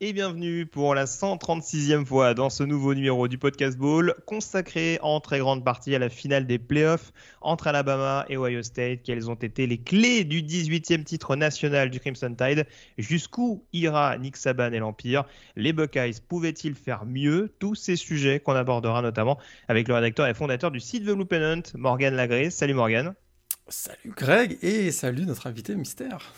et bienvenue pour la 136e fois dans ce nouveau numéro du Podcast Bowl consacré en très grande partie à la finale des playoffs entre Alabama et Ohio State. Quelles ont été les clés du 18e titre national du Crimson Tide Jusqu'où ira Nick Saban et l'Empire Les Buckeyes pouvaient-ils faire mieux Tous ces sujets qu'on abordera notamment avec le rédacteur et fondateur du site The Blue Pennant, Morgan Lagré. Salut Morgan. Salut Greg et salut notre invité mystère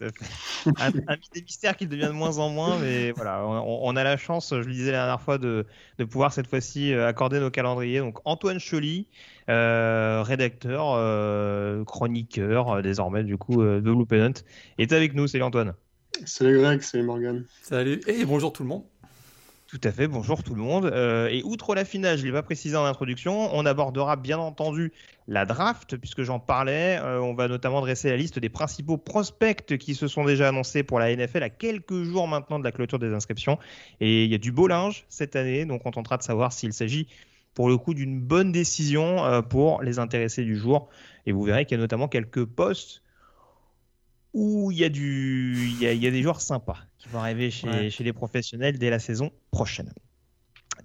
un, un des mystères qui devient de moins en moins, mais voilà, on, a la chance, je le disais la dernière fois, de, de pouvoir cette fois-ci euh, accorder nos calendriers. Donc Antoine Choly, euh, rédacteur, euh, chroniqueur désormais du coup de Blue Pennant, est avec nous. Salut Antoine. Salut Greg, salut Morgan. Salut et bonjour tout le monde. Tout à fait, bonjour tout le monde. Euh, et outre la finale, je ne l'ai pas précisé en introduction, on abordera bien entendu la draft, puisque j'en parlais. Euh, on va notamment dresser la liste des principaux prospects qui se sont déjà annoncés pour la NFL à quelques jours maintenant de la clôture des inscriptions. Et il y a du beau linge cette année, donc on tentera de savoir s'il s'agit pour le coup d'une bonne décision euh, pour les intéressés du jour. Et vous verrez qu'il y a notamment quelques postes où il y, a du, il y a des joueurs sympas qui vont arriver chez, chez, les professionnels dès la saison prochaine.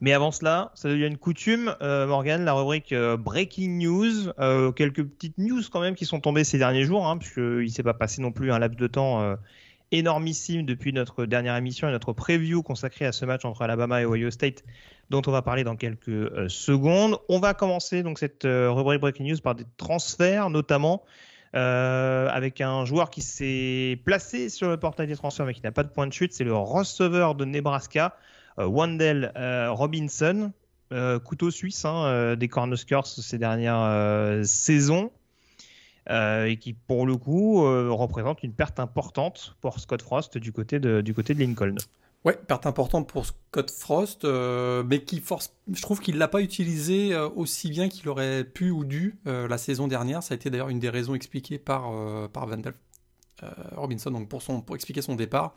Mais avant cela, ça devient une coutume, euh, Morgan, la rubrique euh, Breaking News. Euh, quelques petites news quand même qui sont tombées ces derniers jours, hein, puisqu'il ne s'est pas passé non plus un laps de temps euh, énormissime depuis notre dernière émission et notre preview consacrée à ce match entre Alabama et Ohio State, dont on va parler dans quelques secondes. On va commencer donc cette rubrique Breaking News par des transferts, notamment. Euh, avec un joueur qui s'est placé sur le portail des transferts mais qui n'a pas de point de chute. C'est le receveur de Nebraska, euh, Wendell euh, Robinson, euh, couteau suisse hein, des Cornhuskers ces dernières saisons. et qui, pour le coup, représente une perte importante pour Scott Frost du côté de, du côté de Lincoln. Ouais, perte importante pour Scott Frost, euh, mais qui force, je trouve qu'il l'a pas utilisé euh, aussi bien qu'il aurait pu ou dû euh, la saison dernière. Ça a été d'ailleurs une des raisons expliquées par par Vandal Robinson. Donc pour son pour expliquer son départ,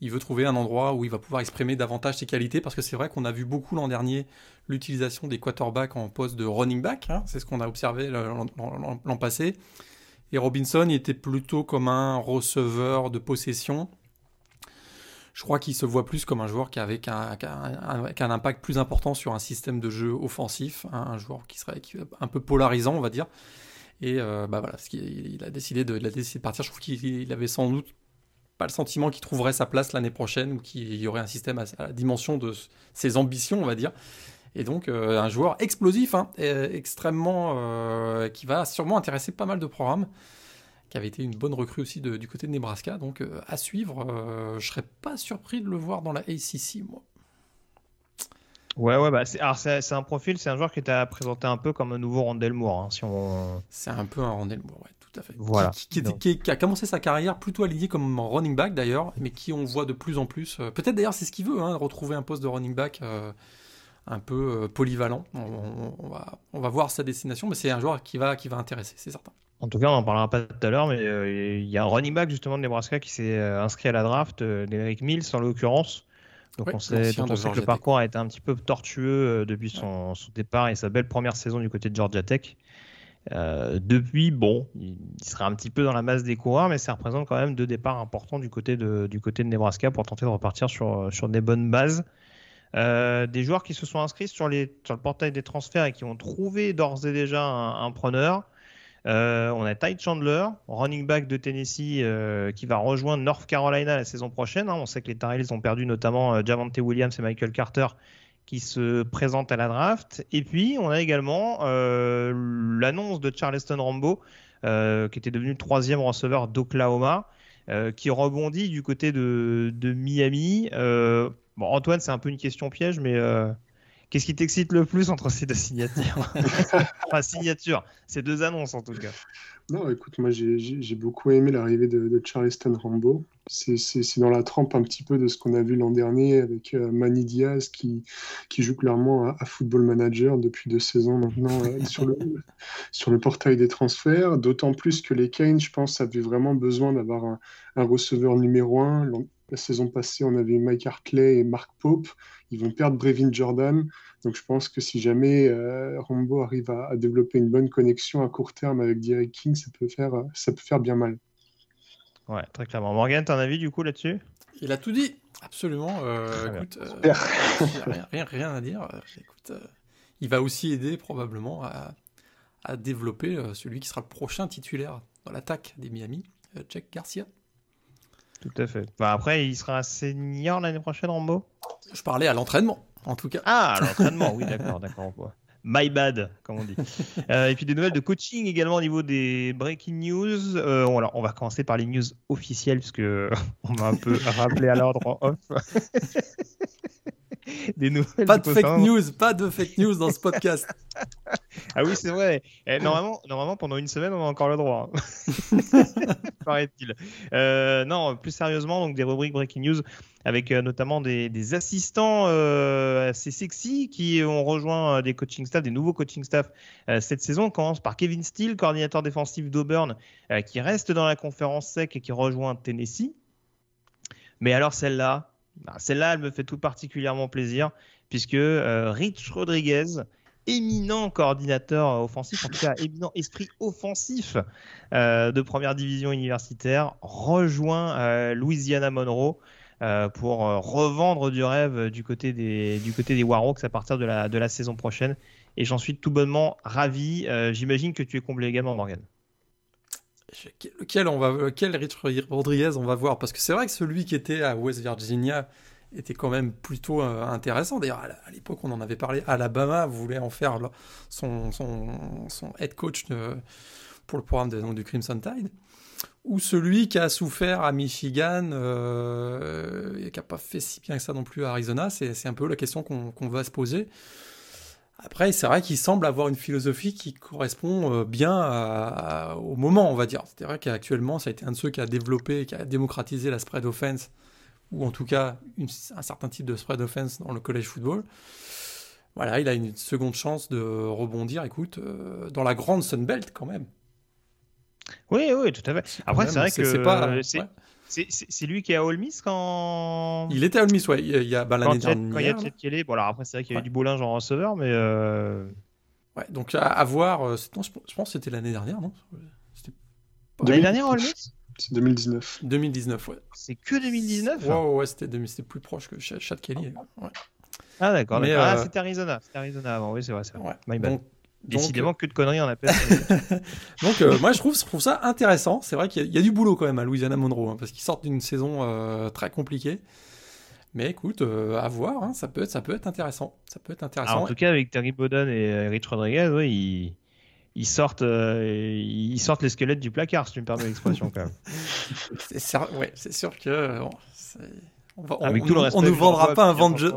il veut trouver un endroit où il va pouvoir exprimer davantage ses qualités parce que c'est vrai qu'on a vu beaucoup l'an dernier l'utilisation des quarterbacks en poste de running back. Hein, c'est ce qu'on a observé l'an passé. Et Robinson, il était plutôt comme un receveur de possession je crois qu'il se voit plus comme un joueur qui avait un, impact plus important sur un système de jeu offensif, hein, un joueur qui serait un peu polarisant, on va dire. Et euh, bah voilà, il, il, a décidé de, il a décidé de partir. Je trouve qu'il avait sans doute pas le sentiment qu'il trouverait sa place l'année prochaine ou qu'il y aurait un système à, à, la dimension de ses ambitions, on va dire. Et donc euh, un joueur explosif, hein, extrêmement, euh, qui va sûrement intéresser pas mal de programmes qui avait été une bonne recrue aussi de, du côté de Nebraska. Donc euh, à suivre, euh, je serais pas surpris de le voir dans la ACC, moi. Ouais, ouais, bah c'est, alors c'est, c'est un profil, c'est un joueur qui t'a présenté un peu comme un nouveau Rondell Moore. Hein, si on... C'est un peu un Rondell Moore, ouais, tout à fait. Voilà. Qui, qui, qui, qui, qui, a commencé sa carrière plutôt aligné comme running back d'ailleurs, mais qui on voit de plus en plus. Euh, peut-être d'ailleurs c'est ce qu'il veut, hein, retrouver un poste de running back euh, un peu euh, polyvalent. On, on, on, va, on va voir sa destination, mais c'est un joueur qui va, qui va intéresser, c'est certain. En tout cas, on n'en parlera pas tout à l'heure, mais euh, il y a un running back justement de Nebraska qui s'est euh, inscrit à la draft, euh, d'Eric Mills en l'occurrence. Donc on sait, dont on sait que le parcours a été un petit peu tortueux euh, depuis son, son départ et sa belle première saison du côté de Georgia Tech. Depuis, bon, il il sera un petit peu dans la masse des coureurs, mais ça représente quand même deux départs importants du côté de, du côté de Nebraska pour tenter de repartir sur, sur des bonnes bases. Des joueurs qui se sont inscrits sur, les, sur le portail des transferts et qui ont trouvé d'ores et déjà un, un preneur. Euh, on a Ty Chandler, running back de Tennessee, euh, qui va rejoindre North Carolina la saison prochaine. Hein. On sait que les Tar ont perdu notamment euh, Williams et Michael Carter qui se présentent à la draft. Et puis, on a également euh, l'annonce de Charleston Rambo, qui était devenu troisième receveur d'Oklahoma, qui rebondit du côté de, de Miami. bon, Antoine, c'est un peu une question piège, mais Qu'est-ce qui t'excite le plus entre ces deux signatures Enfin, signatures, ces deux annonces en tout cas. Non, écoute, moi j'ai beaucoup aimé l'arrivée de, de, Charleston Rambo. C'est dans la trempe un petit peu de ce qu'on a vu l'an dernier avec euh, Manny Diaz qui, qui joue clairement à, Football Manager depuis deux saisons maintenant euh, sur, le, sur le portail des transferts. D'autant plus que les Kane, je pense, avaient vraiment besoin d'avoir un, un receveur numéro un. La saison passée, on avait Mike Hartley et Mark Pope. Ils vont perdre Brevin Jordan. Donc je pense que si jamais euh, Rambo arrive à, développer une bonne connexion à court terme avec Derek King, ça peut faire, ça peut faire bien mal. Ouais, très clairement. Morgan, as un avis du coup là-dessus? Il a tout dit, absolument. Euh, écoute, euh, rien, rien, rien, à dire. Écoute, il va aussi aider probablement à, à développer celui qui sera le prochain titulaire dans l'attaque des Miami, Jack Garcia. Tout à fait. Bah, après, il sera senior l'année prochaine, Rambo? Je parlais à l'entraînement, en tout cas. Ah, à l'entraînement, oui, d'accord, d'accord. My bad, comme on dit. Euh, et puis des nouvelles de coaching également au niveau des breaking news. Euh, alors, on va commencer par les news officielles, puisque on m'a un peu rappelé à l'ordre en off. des nouvelles. Pas de fake news, pas de fake news dans ce podcast. ah oui, c'est vrai. Et normalement, normalement, pendant une semaine, on a encore le droit. Hein. Paraît-il. Euh, non, plus sérieusement, donc des rubriques breaking news avec euh, notamment des, assistants euh, assez sexy qui ont rejoint des coaching staff, des nouveaux coaching staff cette saison. On commence par Kevin Steele, coordinateur défensif d'Auburn, qui reste dans la conférence sec et qui rejoint Tennessee. Mais alors celle-là, celle-là, elle me fait tout particulièrement plaisir, puisque euh, Rich Rodriguez, éminent coordinateur offensif, en tout cas éminent esprit offensif euh, de première division universitaire, rejoint euh, Louisiana Monroe pour revendre du rêve du côté des, du côté des Warhawks à partir de la, de la saison prochaine. Et j'en suis tout bonnement ravi. J'imagine que tu es comblé également, Morgan. Lequel, on va, quel Rich Rodriguez on va voir? Parce que c'est vrai que celui qui était à West Virginia était quand même plutôt euh, intéressant. D'ailleurs, à l'époque, on en avait parlé. Alabama voulait en faire son, son, son head coach pour le programme de, du Crimson Tide. Ou celui qui a souffert à Michigan euh, et qui n'a pas fait si bien que ça non plus à Arizona. C'est un peu la question qu'on va se poser. Après, c'est vrai qu'il semble avoir une philosophie qui correspond euh, bien au moment, on va dire. C'est vrai qu'actuellement, ça a été un de ceux qui a développé, qui a démocratisé la spread offense, ou en tout cas un certain type de spread offense dans le college football. Voilà, il a une seconde chance de rebondir, écoute, euh, dans la grande Sun Belt quand même. Oui, oui, tout à fait. Après, c'est vrai que c'est pas. C'est lui qui est à Ole Miss quand. Il était à Ole Miss, ouais. Il y a bah, l'année dernière. Quand il y a Chet Kelly. Bon, alors après, c'est vrai qu'il y avait du beau linge en receveur, mais. Euh... Ouais, donc à, voir. Euh, non, je, pense que c'était l'année dernière, non? L'année dernière, Ole Miss? C'est 2019. 2019, ouais. C'est que 2019 Ouais, ouais, ouais c'était plus proche que Chad Kelly. Ouais. Ah, d'accord. Ah, euh... c'était Arizona. C'était Arizona avant, oui, c'est vrai. vrai. Ouais. My bad. Donc, Décidément, que de conneries on appelle. Donc, euh, moi, je trouve, je trouve ça intéressant. C'est vrai qu'il y, a du boulot quand même à Louisiana Monroe, hein, parce qu'ils sortent d'une saison euh, très compliquée. Mais écoute, euh, à voir, hein, ça, peut être, ça peut être intéressant. Ça peut être intéressant. en tout cas, avec Terry Bowden et Rich Rodriguez, oui, ils, sortent, ils sortent les squelettes du placard, si tu me permets l'expression quand même. c'est ouais, sûr que on, ne nous vendra pas un vent de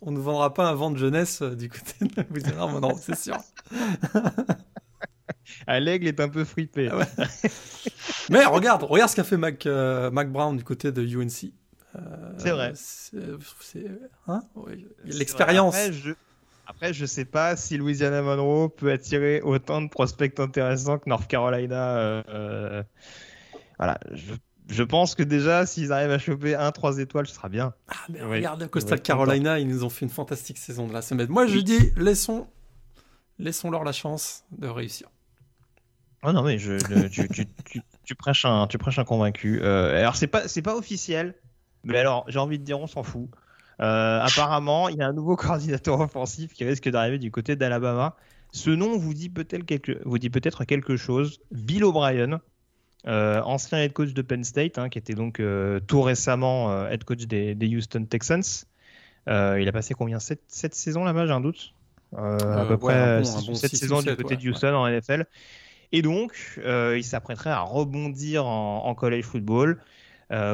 on, nous vendra pas un vent de jeunesse euh, du côté de vous non, c'est sûr. ah, l'aigle est un peu fripé. Ah Mais regarde, regarde ce qu'a fait Mac, euh, Mac, Brown du côté de UNC. Euh, c'est vrai. Hein L'expérience. Après, je... Après, je sais pas si Louisiana Monroe peut attirer autant de prospects intéressants que North Carolina. Voilà, je je pense que déjà, s'ils arrivent à choper un 3 étoiles, ce sera bien. Ah, mais regarde, Coastal Carolina, ils nous ont fait une fantastique saison de la semaine. Moi, je dis, laissons, laissons-leur la chance de réussir. Oh non, mais je, tu, tu, tu, tu, prêches un, tu prêches un convaincu. Euh, alors, c'est pas, c'est pas officiel, mais alors, j'ai envie de dire, on s'en fout. Euh, apparemment, il y a un nouveau coordinateur offensif qui risque d'arriver du côté d'Alabama. Ce nom vous dit peut-être quelque, vous dit peut-être quelque chose. Bill O'Brien. Euh, ancien head coach de Penn State, hein, qui était donc euh, tout récemment euh, head coach des, Houston Texans. il a passé combien? 7, saisons là-bas, j'ai un doute À peu près 7 saisons du côté de Houston en NFL. Et donc, il s'apprêterait à rebondir en, college football.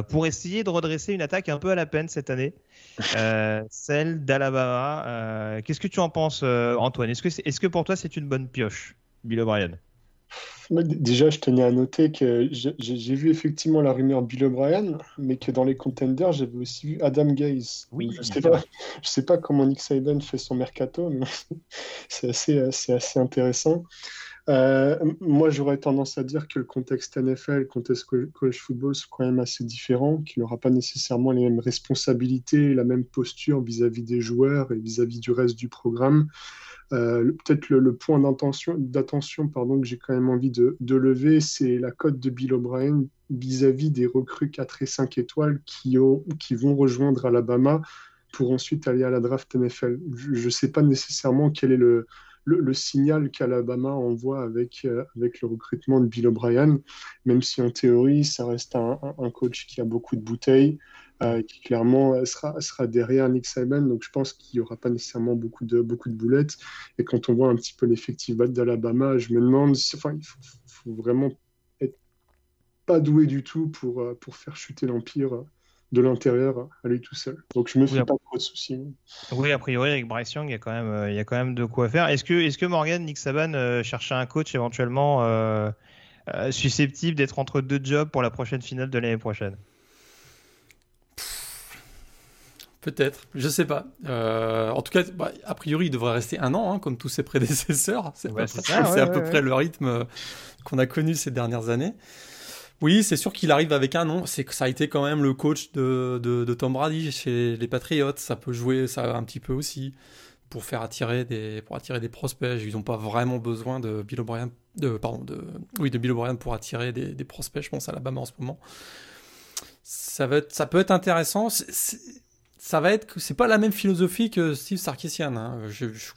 pour essayer de redresser une attaque un peu à la peine cette année, celle d'Alabama. Qu'est-ce que tu en penses, Antoine? Est-ce que, est, que pour toi c'est une bonne pioche, Bill O'Brien? Déjà, je tenais à noter que j'ai vu effectivement la rumeur Bill O'Brien, mais que dans les contenders, j'avais aussi vu Adam Gaze. Oui, je ne sais, pas, sais pas comment Nick Saban fait son mercato, mais c'est assez, assez intéressant. Euh, moi, j'aurais tendance à dire que le contexte NFL, le contexte college football sont quand même assez différents, qu'il n'aura pas nécessairement les mêmes responsabilités, la même posture vis-à-vis des joueurs et vis-à-vis du reste du programme. Euh, peut-être le, point d'attention que j'ai quand même envie de, lever, c'est la cote de Bill O'Brien vis-à-vis des recrues 4 et 5 étoiles qui, ont, qui vont rejoindre Alabama pour ensuite aller à la draft NFL. Je ne sais pas nécessairement quel est le, signal qu'Alabama envoie euh, avec le recrutement de Bill O'Brien, même si en théorie, ça reste un, coach qui a beaucoup de bouteilles, euh, qui clairement sera, sera derrière Nick Saban. Donc je pense qu'il n'y aura pas nécessairement beaucoup de, beaucoup de boulettes. Et quand on voit un petit peu l'effectif d'Alabama, je me demande si, enfin, il faut, faut, vraiment être pas doué du tout pour, euh, pour faire chuter l'Empire de l'intérieur à lui tout seul. Donc je me fais pas trop de soucis. Oui, a priori avec Bryce Young, il y a quand même, euh, il y a quand même de quoi faire. Est-ce que, est-ce que Morgan, Nick Saban euh, cherchait un coach éventuellement euh, susceptible d'être entre deux jobs pour la prochaine finale de l'année prochaine? Peut-être, je sais pas. en tout cas, bah, a priori, il devrait rester un an, hein, comme tous ses prédécesseurs. C'est à peu près le rythme qu'on a connu ces dernières années. Oui, c'est sûr qu'il arrive avec un nom. C'est que ça a été quand même le coach de, de, Tom Brady chez les Patriots. Ça peut jouer ça un petit peu aussi pour faire attirer des pour attirer des prospects. Ils n'ont pas vraiment besoin de Bill O'Brien, de pardon de oui de Bill O'Brien pour attirer des, des, prospects. Je pense à Alabama en ce moment. Ça va être, ça peut être intéressant. Ça va être c'est pas la même philosophie que Steve Sarkisian. Hein. Je, je,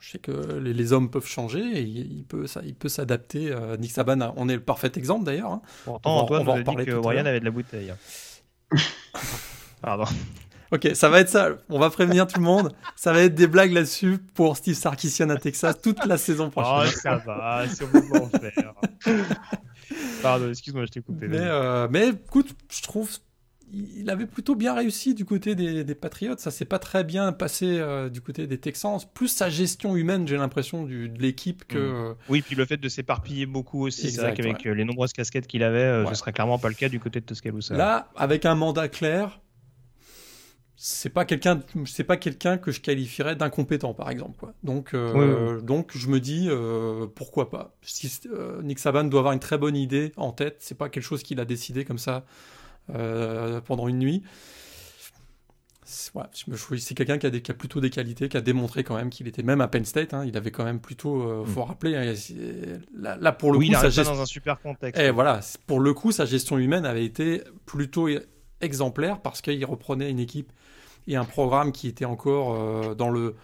je sais que les, hommes peuvent changer et il, peut, ça, il peut s'adapter. Euh, Nick Saban, on est le parfait exemple d'ailleurs. Hein. Pourtant, Antoine on va, dit que Brian avait de la bouteille. Hein. Pardon. Ok, ça va être ça. On va prévenir tout le monde. Ça va être des blagues là-dessus pour Steve Sarkisian à Texas toute la saison prochaine. Oh, ça va, si on peut en faire. Pardon, excuse-moi, je t'ai coupé. Mais, euh, mais écoute, je trouve il avait plutôt bien réussi du côté des, des Patriots. Ça s'est pas très bien passé euh, du côté des Texans. Plus sa gestion humaine, j'ai l'impression, de l'équipe que. Mm. Euh, oui, puis le fait de s'éparpiller beaucoup aussi. C'est vrai qu'avec euh, les nombreuses casquettes qu'il avait, ce serait clairement pas le cas du côté de Tuscaloosa. Là, avec un mandat clair, c'est pas quelqu'un, c'est pas quelqu'un que je qualifierais d'incompétent, par exemple. Quoi. Donc, donc je me dis pourquoi pas? Si Nick Saban doit avoir une très bonne idée en tête, c'est pas quelque chose qu'il a décidé comme ça euh, pendant une nuit. c'est quelqu'un qui, qui, a plutôt des qualités, qui a démontré quand même qu'il était même à Penn State. Hein, il avait quand même plutôt, euh, faut mm. rappeler, hein, là, pour le coup, sa gestion dans un super contexte. Et eh, voilà, pour le coup, sa gestion humaine avait été plutôt exemplaire parce qu'il reprenait une équipe et un programme qui était encore euh, dans le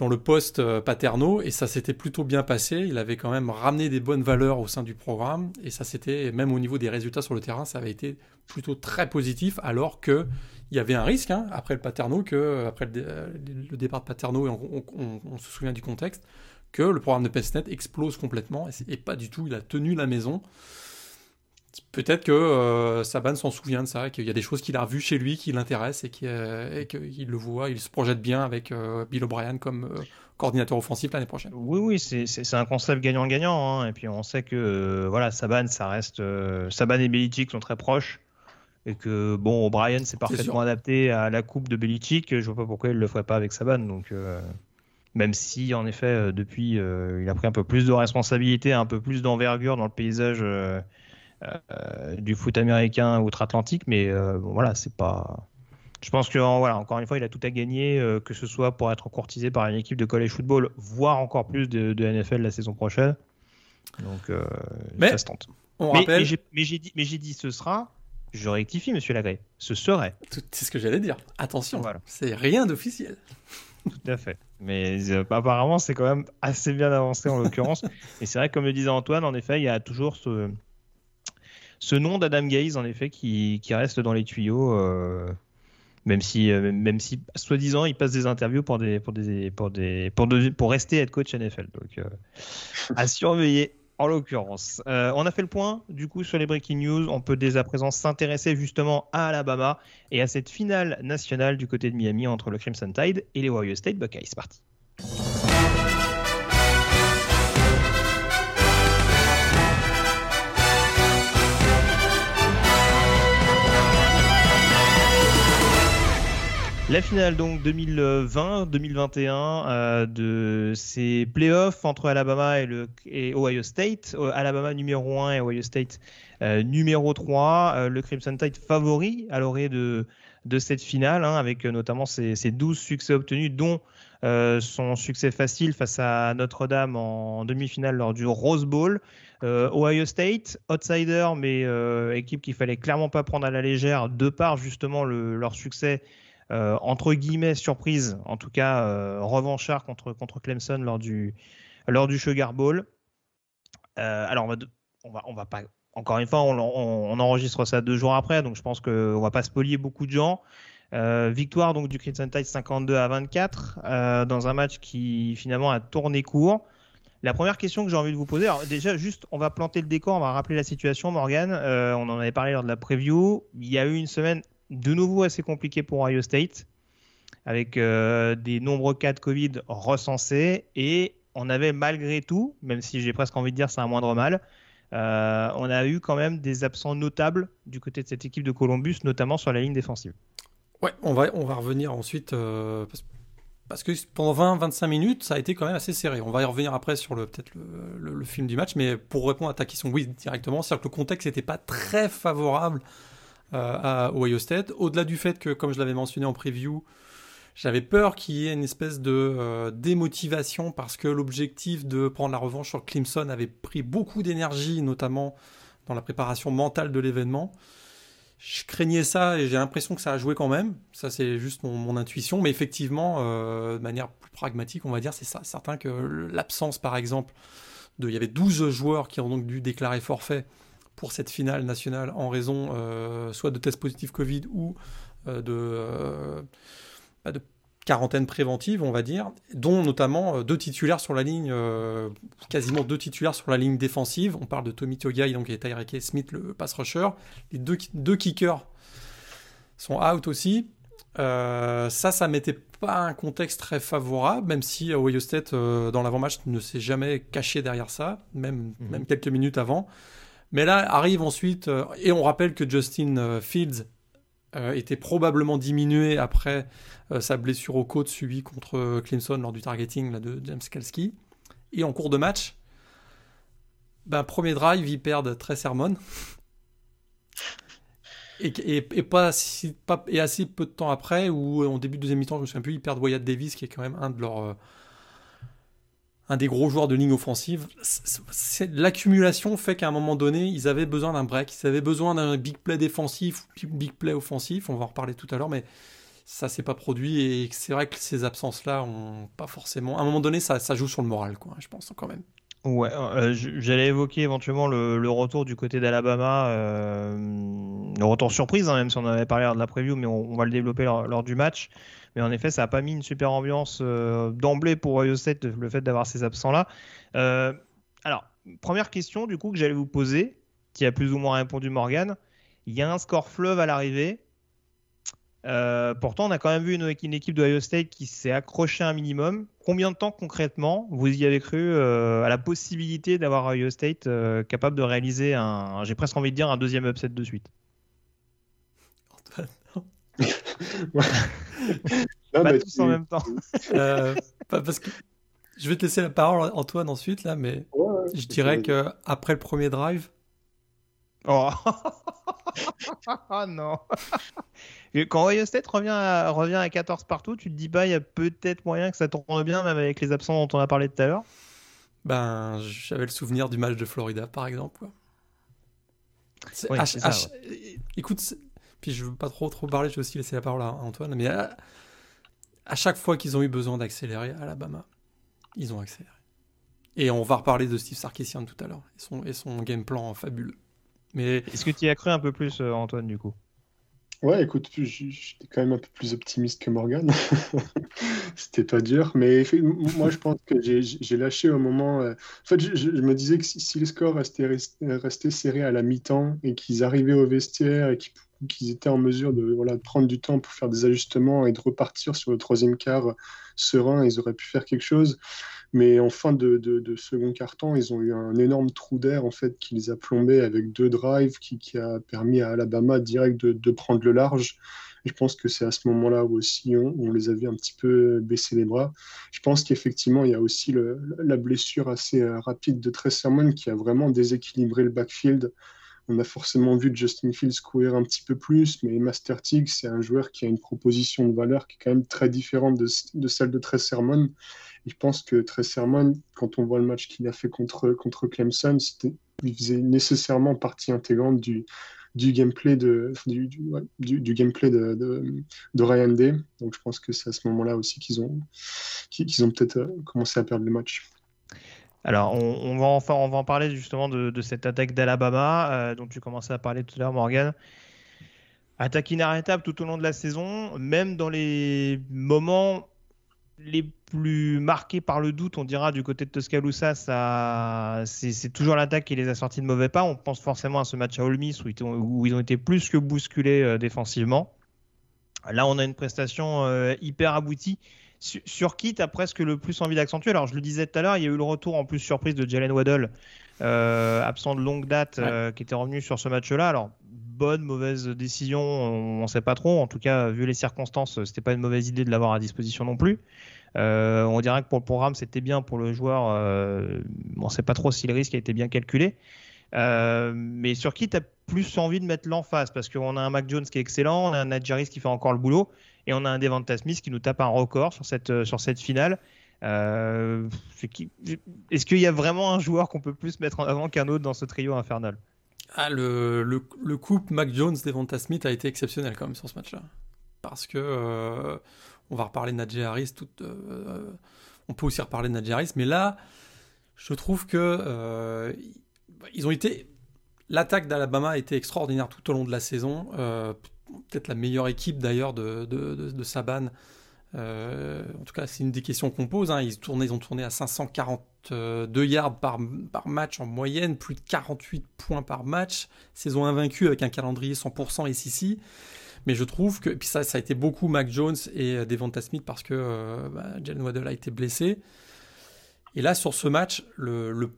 dans le poste euh, Paterno et ça s'était plutôt bien passé. Il avait quand même ramené des bonnes valeurs au sein du programme et ça s'était, même au niveau des résultats sur le terrain, ça avait été plutôt très positif alors que il y avait un risque hein, après le Paterno, que, après le, départ de Paterno, et on, se souvient du contexte, que le programme de PestNet explose complètement et pas du tout, il a tenu la maison. Peut-être que euh, Saban s'en souvient de ça, qu'il y a des choses qu'il a vues chez lui qui l'intéressent et euh, qu'il le voit, il se projette bien avec euh, Bill O'Brien comme coordinateur offensif l'année prochaine. Oui, oui, c'est un concept gagnant-gagnant. Hein. Et puis on sait que voilà, Saban, ça reste. Saban et Belichick sont très proches. Et que bon, O'Brien s'est parfaitement adapté à la coupe de Belichick. Je vois pas pourquoi il le ferait pas avec Saban. Donc même si en effet depuis il a pris un peu plus de responsabilité, un peu plus d'envergure dans le paysage du foot américain outre-Atlantique, mais euh, bon, voilà, c'est pas. Je pense que voilà, encore une fois, il a tout à gagner, euh, que ce soit pour être courtisé par une équipe de college football, voire encore plus de, NFL la saison prochaine. Donc, mais, ça se tente. On mais, rappelle... mais j'ai dit, mais j'ai dit, ce sera. Je rectifie, Monsieur Lagré. Ce serait. C'est ce que j'allais dire. Attention, voilà. c'est rien d'officiel. Tout à fait. Mais apparemment, c'est quand même assez bien avancé en l'occurrence. Et c'est vrai, comme le disait Antoine, en effet, il y a toujours ce, ce nom d'Adam Gaze, en effet, qui, reste dans les tuyaux. Euh, même si, euh, même si soi-disant, il passe des interviews pour des, pour des, pour des, pour, rester être coach NFL. Donc, euh, à surveiller. en l'occurrence. On a fait le point du coup sur les breaking news. On peut dès à présent s'intéresser justement à Alabama et à cette finale nationale du côté de Miami entre le Crimson Tide et les Ohio State Buckeyes. C'est parti. La finale donc 2020-2021 euh, de ces playoffs entre Alabama et, Ohio State. Alabama numéro 1 et Ohio State euh, numéro 3. Euh, le Crimson Tide favori à l'orée de, cette finale, hein, avec notamment ses, ses, 12 succès obtenus, dont son succès facile face à Notre-Dame en demi-finale lors du Rose Bowl. Ohio State, outsider, mais équipe qu'il fallait clairement pas prendre à la légère, de par justement le, leur succès euh, entre guillemets surprise, en tout cas euh, revanchard contre, Clemson lors du, Sugar Bowl. Euh, alors on va, va, pas, encore une fois, on, enregistre ça deux jours après, donc je pense qu'on va pas spolier beaucoup de gens. Euh, victoire donc du Crimson Tide 52 à 24 euh, dans un match qui finalement a tourné court. La première question que j'ai envie de vous poser, alors déjà juste, on va planter le décor, on va rappeler la situation, Morgan. On en avait parlé lors de la preview. Il y a eu une semaine de nouveau assez compliqué pour Ohio State, avec euh, des nombreux cas de Covid recensés. Et on avait malgré tout, même si j'ai presque envie de dire c'est un moindre mal, euh, on a eu quand même des absents notables du côté de cette équipe de Columbus, notamment sur la ligne défensive. Ouais, on va, on va revenir ensuite, euh, parce, que pendant 20-25 minutes, ça a été quand même assez serré. On va y revenir après sur le, peut-être le, le, film du match, mais pour répondre à ta question, oui, directement, c'est-à-dire que le contexte n'était pas très favorable à Ohio State. Au-delà du fait que, comme je l'avais mentionné en preview, j'avais peur qu'il y ait une espèce de euh, démotivation parce que l'objectif de prendre la revanche sur Clemson avait pris beaucoup d'énergie, notamment dans la préparation mentale de l'événement. Je craignais ça et j'ai l'impression que ça a joué quand même. Ça, c'est juste mon, intuition. Mais effectivement, euh, de manière plus pragmatique, on va dire, c'est certain que l'absence, par exemple, de, il y avait 12 joueurs qui ont donc dû déclarer forfait pour cette finale nationale en raison euh, soit de tests positifs Covid ou euh, de, euh, bah de, quarantaine préventive, on va dire, dont notamment euh, deux titulaires sur la ligne, quasiment deux titulaires sur la ligne défensive. On parle de Tommy Togai donc, et Tyreke Smith, le pass rusher. Les deux, deux kickers sont out aussi. ça, ça mettait pas un contexte très favorable, même si Ohio State, dans l'avant-match, ne s'est jamais caché derrière ça, même, mmh. même quelques minutes avant. Mais là arrive ensuite, euh, et on rappelle que Justin euh, Fields euh, était probablement diminué après sa blessure aux côtes subie contre Clemson lors du targeting là, de James Kalski. Et en cours de match, ben, premier drive, ils perdent très sermon. Et, pas, et assez peu de temps après, ou en début de deuxième mi-temps, je me souviens plus, ils perdent Wyatt Davis, qui est quand même un de leurs un des gros joueurs de ligne offensive. L'accumulation fait qu'à un moment donné, ils avaient besoin d'un break, ils avaient besoin d'un big play défensif, big play offensif, on va en reparler tout à l'heure, mais ça s'est pas produit et c'est vrai que ces absences-là ont pas forcément... À un moment donné, ça, joue sur le moral, quoi, je pense quand même. Ouais, euh, j'allais évoquer éventuellement le, retour du côté d'Alabama, euh, le retour surprise, hein, même si on avait parlé lors de la preview, mais on, va le développer lors du match. Mais en effet, ça n'a pas mis une super ambiance euh, d'emblée pour Ohio State, le fait d'avoir ces absents-là. Euh, alors, première question du coup que j'allais vous poser, qui a plus ou moins répondu Morgan. Il y a un score fleuve à l'arrivée. Euh, pourtant, on a quand même vu une, équipe d'Ohio State qui s'est accrochée un minimum. Combien de temps concrètement vous y avez cru à la possibilité d'avoir Ohio State capable de réaliser un, j'ai presque envie de dire, un deuxième upset de suite Antoine, ouais. non, pas tous en même temps. euh, parce que je vais te laisser la parole, Antoine, ensuite, là, mais ouais, ouais, je dirais que après le premier drive. Oh, oh non Quand Ohio State revient à, revient à 14 partout, tu te dis pas, il y a peut-être moyen que ça tourne bien, même avec les absents dont on a parlé tout à l'heure? Ben, j'avais le souvenir du match de Florida, par exemple. Oui, H, ça, H, écoute, puis je veux pas trop trop parler, je vais aussi laisser la parole à Antoine, mais à, à chaque fois qu'ils ont eu besoin d'accélérer à Alabama, ils ont accéléré. Et on va reparler de Steve Sarkisian tout à l'heure et son, et son game plan fabuleux. Mais est-ce que tu y as cru un peu plus, Antoine, du coup? Ouais, écoute, j'étais quand même un peu plus optimiste que Morgan. C'était pas dur, mais moi je pense que j'ai lâché au moment. Euh, en fait, je, me disais que si, le score restait, restait serré à la mi-temps et qu'ils arrivaient au vestiaire et qu'ils étaient en mesure de, voilà, de prendre du temps pour faire des ajustements et de repartir sur le troisième quart serein, ils auraient pu faire quelque chose. Mais en fin de, second quart-temps, ils ont eu un énorme trou d'air en fait qui les a plombés avec deux drives qui, a permis à Alabama direct de, prendre le large. je pense que c'est à ce moment-là où aussi on, les a vus un petit peu baisser les bras. Je pense qu'effectivement, il y a aussi la blessure assez euh, rapide de Trey qui a vraiment déséquilibré le backfield. On a forcément vu Justin Fields courir un petit peu plus, mais Master Tig, c'est un joueur qui a une proposition de valeur qui est quand même très différente de, celle de Trey je pense que Sermon, quand on voit le match qu'il a fait contre, contre Clemson, il faisait nécessairement partie intégrante du, du gameplay de, du, gameplay de, de, Ryan Day. Donc je pense que c'est à ce moment-là aussi qu'ils ont, qu'ils ont peut-être euh, commencé à perdre le match. Alors, on, va enfin, en parler justement de, cette attaque d'Alabama euh, dont tu commençais à parler tout à l'heure, Morgan. Attaque inarrêtable tout au long de la saison, même dans les moments les plus marqués par le doute, on dira, du côté de Tuscaloosa, ça, c'est toujours l'attaque qui les a sortis de mauvais pas. On pense forcément à ce match à Ole Miss où ils, ont, été plus que bousculés euh, défensivement. Là, on a une prestation euh, hyper aboutie. Sur, qui tu as presque le plus envie d'accentuer? Alors, je le disais tout à l'heure, il y a eu le retour en plus surprise de Jalen Waddle, euh, absent de longue date, qui était revenu sur ce match-là. Alors, bonne, mauvaise décision, on ne sait pas trop. En tout cas, vu les circonstances, c'était pas une mauvaise idée de l'avoir à disposition non plus. Euh, on dirait que pour le programme, c'était bien pour le joueur. Euh, on ne sait pas trop si le risque a été bien calculé. Euh, mais sur qui tu as plus envie de mettre l'emphase? Parce qu'on a un Mac Jones qui est excellent, on a un Nadjaris qui fait encore le boulot, et on a un Devonta Smith qui nous tape un record sur cette, sur cette finale. Est-ce qu'il y a vraiment un joueur qu'on peut plus mettre en avant qu'un autre dans ce trio infernal? Ah, le, le, couple Mac Jones Devonta Smith a été exceptionnel quand même sur ce match-là. Parce que euh, on va reparler de Najee Harris, euh, on peut aussi reparler de Najee Harris, mais là, je trouve que euh, ils ont été. L'attaque d'Alabama a été extraordinaire tout au long de la saison. Peut-être la meilleure équipe d'ailleurs de, de, Saban euh, en tout cas, c'est une des questions qu'on pose. Hein. Ils, tournaient, ils ont tourné à 542 yards par, par, match en moyenne, plus de 48 points par match. Saison invaincue avec un calendrier 100% SEC. Mais je trouve que, et puis ça, ça a été beaucoup Mac Jones et euh, Devonta Smith parce que euh, bah, Jalen Waddell a été blessé. Et là, sur ce match, le,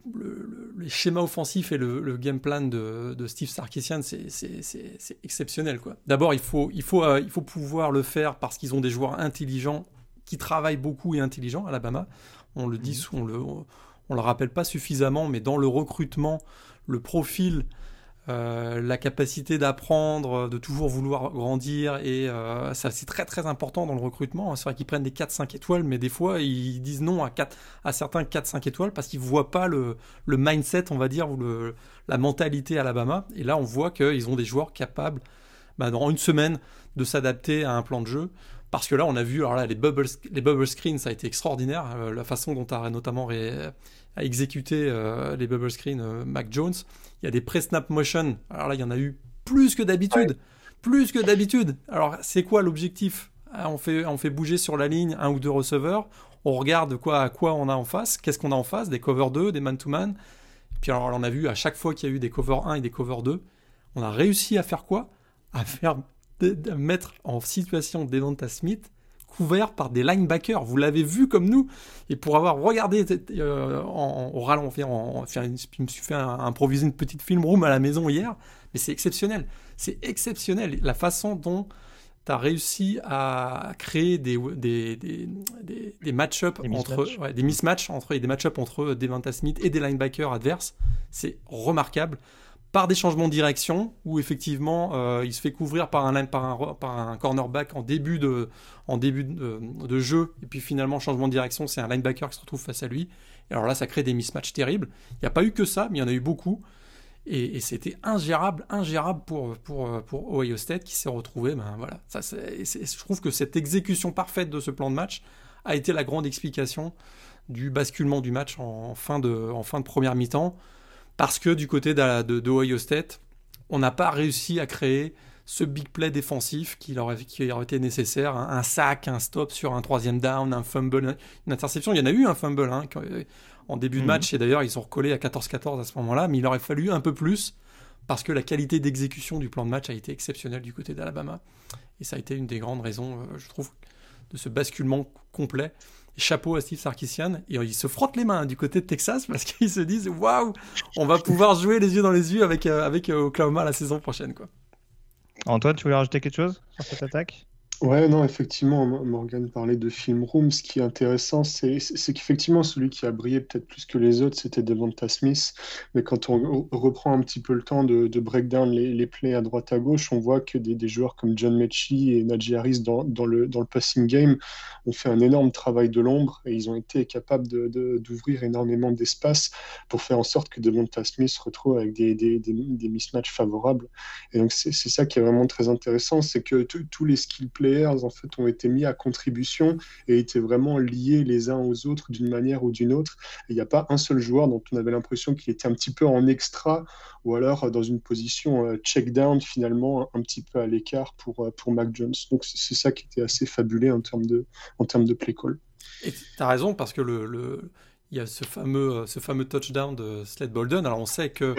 schémas offensifs et le, game plan de, Steve Sarkisian, c'est exceptionnel. D'abord, il, faut, il, faut, euh, il faut pouvoir le faire parce qu'ils ont des joueurs intelligents qui travaillent beaucoup et intelligents à Alabama. On le dit, mhm. on le, on le rappelle pas suffisamment, mais dans le recrutement, le profil euh, la capacité d'apprendre, de toujours vouloir grandir, et euh, ça c'est très très important dans le recrutement. C'est vrai qu'ils prennent des 4-5 étoiles, mais des fois ils disent non à, 4, à certains 4-5 étoiles parce qu'ils ne voient pas le, mindset, on va dire, ou la mentalité Alabama. Et là on voit qu'ils ont des joueurs capables, bah, dans une semaine, de s'adapter à un plan de jeu. Parce que là, on a vu, alors là, les bubble, screens, ça a été extraordinaire. Euh, la façon dont as notamment à exécuter les bubble screens Mac Jones. Il y a des pré-snap motion. Alors là, il y en a eu plus que d'habitude. Plus que d'habitude. Alors, c'est quoi l'objectif? Ah, on fait, on fait bouger sur la ligne un ou deux receveurs. On regarde quoi, à quoi on a en face. Qu'est-ce qu'on a en face? Des cover 2, des man-to-man. Puis alors, on a vu à chaque fois qu'il y a eu des cover 1 et des cover 2, on a réussi à faire quoi? À faire mettre en situation Devonta Smith couvert par des linebackers. Vous l'avez vu comme nous. Et pour avoir regardé euh, en, au ralenti, en, je me suis fait improviser une petite film room à la maison hier. Mais c'est exceptionnel. C'est exceptionnel. La façon dont tu as réussi à créer des, des, des, des, match-ups entre des mismatchs entre et des match entre Devonta Smith et des linebackers adverses, c'est remarquable par des changements de direction, où effectivement euh, il se fait couvrir par un, par cornerback en début, de, jeu, et puis finalement changement de direction, c'est un linebacker qui se retrouve face à lui. Et alors là, ça crée des mismatchs terribles. Il n'y a pas eu que ça, mais il y en a eu beaucoup. Et, c'était ingérable, ingérable pour, pour, Ohio State qui s'est retrouvé. Ben voilà, je trouve que cette exécution parfaite de ce plan de match a été la grande explication du basculement du match en fin de première mi-temps parce que du côté de, de, Ohio State, on n'a pas réussi à créer ce big play défensif qui, aurait, qui aurait été nécessaire, un, sac, un stop sur un troisième down, un fumble, une interception. Il y en a eu un fumble hein, en début de mhm. match et d'ailleurs ils sont recollés à 14-14 à ce moment-là, mais il aurait fallu un peu plus parce que la qualité d'exécution du plan de match a été exceptionnelle du côté d'Alabama et ça a été une des grandes raisons, euh, je trouve, de ce basculement complet. Chapeau à Steve Sarkisian et ils se frottent les mains du côté de Texas parce qu'ils se disent waouh, on va pouvoir jouer les yeux dans les yeux avec, euh, avec euh, Oklahoma la saison prochaine quoi. Antoine, tu voulais rajouter quelque chose sur cette attaque? Ouais, non, effectivement, Morgan parlait de Film Room. Ce qui est intéressant, c'est qu'effectivement, celui qui a brillé peut-être plus que les autres, c'était Devonta Smith. Mais quand on reprend un petit peu le temps de, breakdown les, les, plays à droite à gauche, on voit que des, joueurs comme John Mechie et Najee Harris dans, le, dans le passing game ont fait un énorme travail de l'ombre et ils ont été capables d'ouvrir énormément d'espace pour faire en sorte que Devonta Smith se retrouve avec des, des, des mismatchs favorables. Et donc, c'est ça qui est vraiment très intéressant, c'est que tous les skill plays en fait ont été mis à contribution et étaient vraiment liés les uns aux autres d'une manière ou d'une autre. Il n'y a pas un seul joueur dont on avait l'impression qu'il était un petit peu en extra ou alors dans une position euh, check down finalement un petit peu à l'écart pour, euh, pour Mac Jones. Donc c'est ça qui était assez fabulé en termes de, en termes de play call. Et tu as raison parce que le, le, il y a ce fameux, ce fameux touchdown de Sled Bolden. Alors on sait que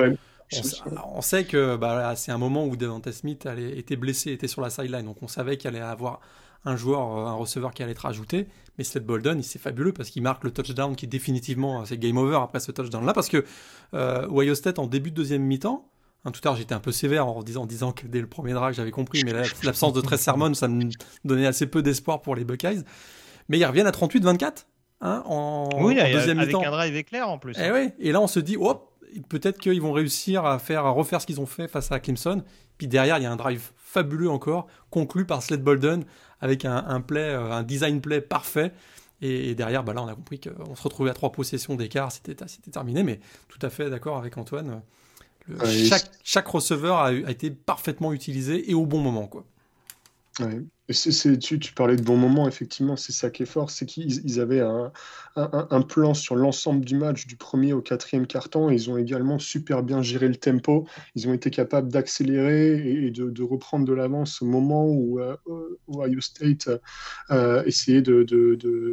on, sait que bah, c'est un moment où Devante Smith était blessé, était sur la sideline, donc on savait qu'il allait avoir un joueur, euh, un receveur qui allait être ajouté. Mais Sled Bolden, c'est fabuleux parce qu'il marque le touchdown qui est définitivement, c'est game over après ce touchdown-là. Parce que euh, Ohio State, en début de deuxième mi-temps, hein, tout à l'heure j'étais un peu sévère en disant, en disant que dès le premier drive j'avais compris, mais l'absence de Trey Sermon, ça me donnait assez peu d'espoir pour les Buckeyes. Mais ils reviennent à 38-24 hein, en, oui, deuxième mi-temps. Avec un drive éclair en plus. Et, eh et là on se dit, hop, peut-être qu'ils vont réussir à faire à refaire ce qu'ils ont fait face à Clemson. Puis derrière, il y a un drive fabuleux encore, conclu par Sled Bolden avec un, play, euh, un design play parfait. Et, derrière, bah là, on a compris qu'on se retrouvait à trois possessions d'écart, c'était terminé. Mais tout à fait d'accord avec Antoine. chaque, chaque receveur a, a, été parfaitement utilisé et au bon moment, quoi. Ouais. Tu, parlais de bons moments, effectivement, c'est ça qui est fort, c'est qu'ils avaient un, plan sur l'ensemble du match, du premier au quatrième carton, ils ont également super bien géré le tempo, ils ont été capables d'accélérer et, de, reprendre de l'avance au moment où, euh, Ohio State euh, essayait de,